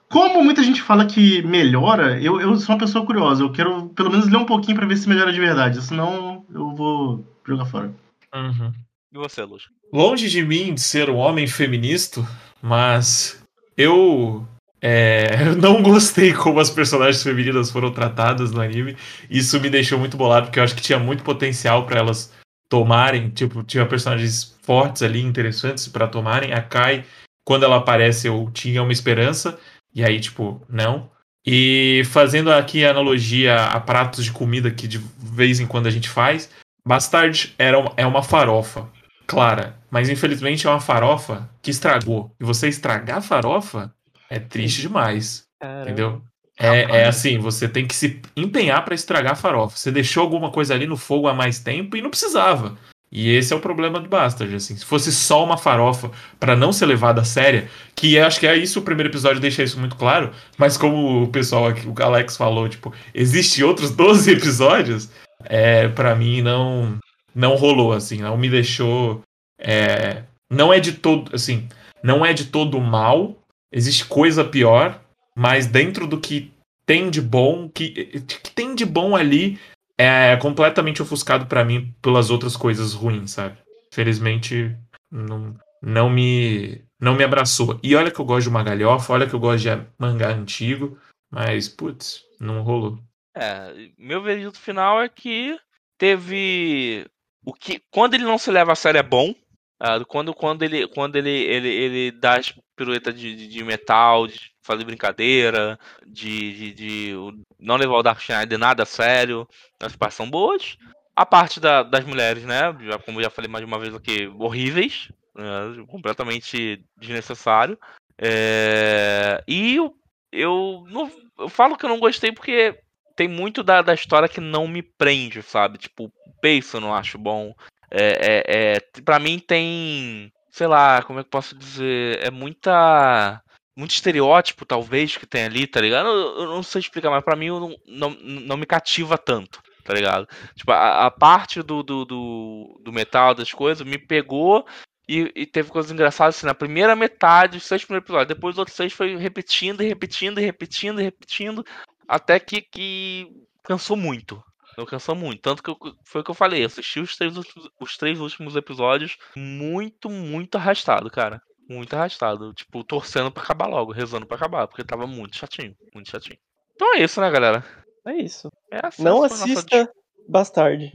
como muita gente fala que melhora, eu, eu sou uma pessoa curiosa. Eu quero pelo menos ler um pouquinho pra ver se melhora de verdade. Senão eu vou jogar fora. Uhum. E você, Luz? Longe de mim de ser um homem feminista, mas eu é, eu não gostei como as personagens femininas foram tratadas no anime. Isso me deixou muito bolado, porque eu acho que tinha muito potencial pra elas tomarem. Tipo, tinha personagens fortes ali, interessantes pra tomarem. A Kai, quando ela aparece, eu tinha uma esperança. E aí, tipo, não. E fazendo aqui a analogia a pratos de comida que de vez em quando a gente faz, Bastard era é uma farofa clara, mas infelizmente é uma farofa que estragou. E você estragar a farofa é triste demais, caramba. entendeu? É, é assim, você tem que se empenhar pra estragar a farofa. Você deixou alguma coisa ali no fogo há mais tempo e não precisava. E esse é o problema de Bastard, assim. Se fosse só uma farofa pra não ser levada a séria, que eu acho que é isso, o primeiro episódio deixa isso muito claro, mas como o pessoal aqui, o Alex falou, tipo, existe outros 12 episódios, é, para mim não não rolou assim, não me deixou é, não é de todo, assim, não é de todo mal, existe coisa pior, mas dentro do que tem de bom, que, que tem de bom ali é completamente ofuscado pra mim pelas outras coisas ruins, sabe? Felizmente não, não me não me abraçou. E olha que eu gosto de uma galhofa, olha que eu gosto de mangá antigo, mas, putz, não rolou. É, meu veredito final é que teve. O que, quando ele não se leva a sério é bom. Ah, quando, quando ele, quando ele, ele, ele dá as piruetas de, de, de metal, de fazer brincadeira, de, de, de não levar o Dark Schneider nada a sério, as partes são boas. A parte da- das mulheres, né? Já, como eu já falei mais uma vez aqui, horríveis, né, completamente desnecessário. É, e eu, eu, não- eu falo que eu não gostei porque tem muito da, da história que não me prende, sabe? Tipo, o pace eu não acho bom. É, é, é, pra mim tem. Sei lá, como é que eu posso dizer? É muita. Muito estereótipo, talvez, que tem ali, tá ligado? Eu, eu não sei explicar, mas pra mim não, não, não me cativa tanto, tá ligado? Tipo, a, a parte do, do, do, do metal, das coisas, me pegou e, e teve coisas engraçadas assim, na primeira metade, os seis primeiros episódios. Depois os outros seis foi repetindo e repetindo e repetindo e repetindo. Até que, que cansou muito. Não cansou muito. Tanto que eu- foi o que eu falei. Eu assisti os três, últimos- os três últimos episódios muito, muito arrastado, cara. Muito arrastado. Tipo, torcendo pra acabar logo, rezando pra acabar, porque tava muito chatinho. Muito chatinho. Então é isso, né, galera? É isso. Essa Não foi a nossa assista Bastard.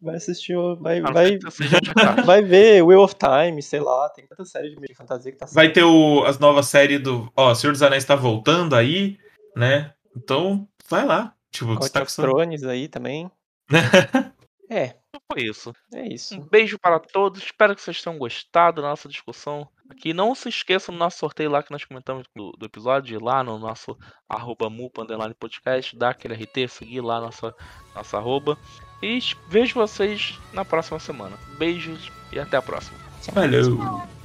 Vai assistir, o- vai, Ah, não vai, vai ver Wheel of Time, sei lá, tem tanta série de fantasia que tá Vai ter o, as novas séries do. Ó, Senhor dos Anéis tá voltando aí, né? Então, vai lá. Tipo, Court destaque of só. Thrones aí também. *laughs* É, Foi isso. é isso. Um beijo para todos. Espero que vocês tenham gostado da nossa discussão aqui. Não se esqueçam do nosso sorteio lá que nós comentamos do, do episódio, lá no nosso arroba mupa, podcast, dar aquele RT, seguir lá nossa, nossa arroba. E vejo vocês na próxima semana. Beijos e até a próxima. Valeu.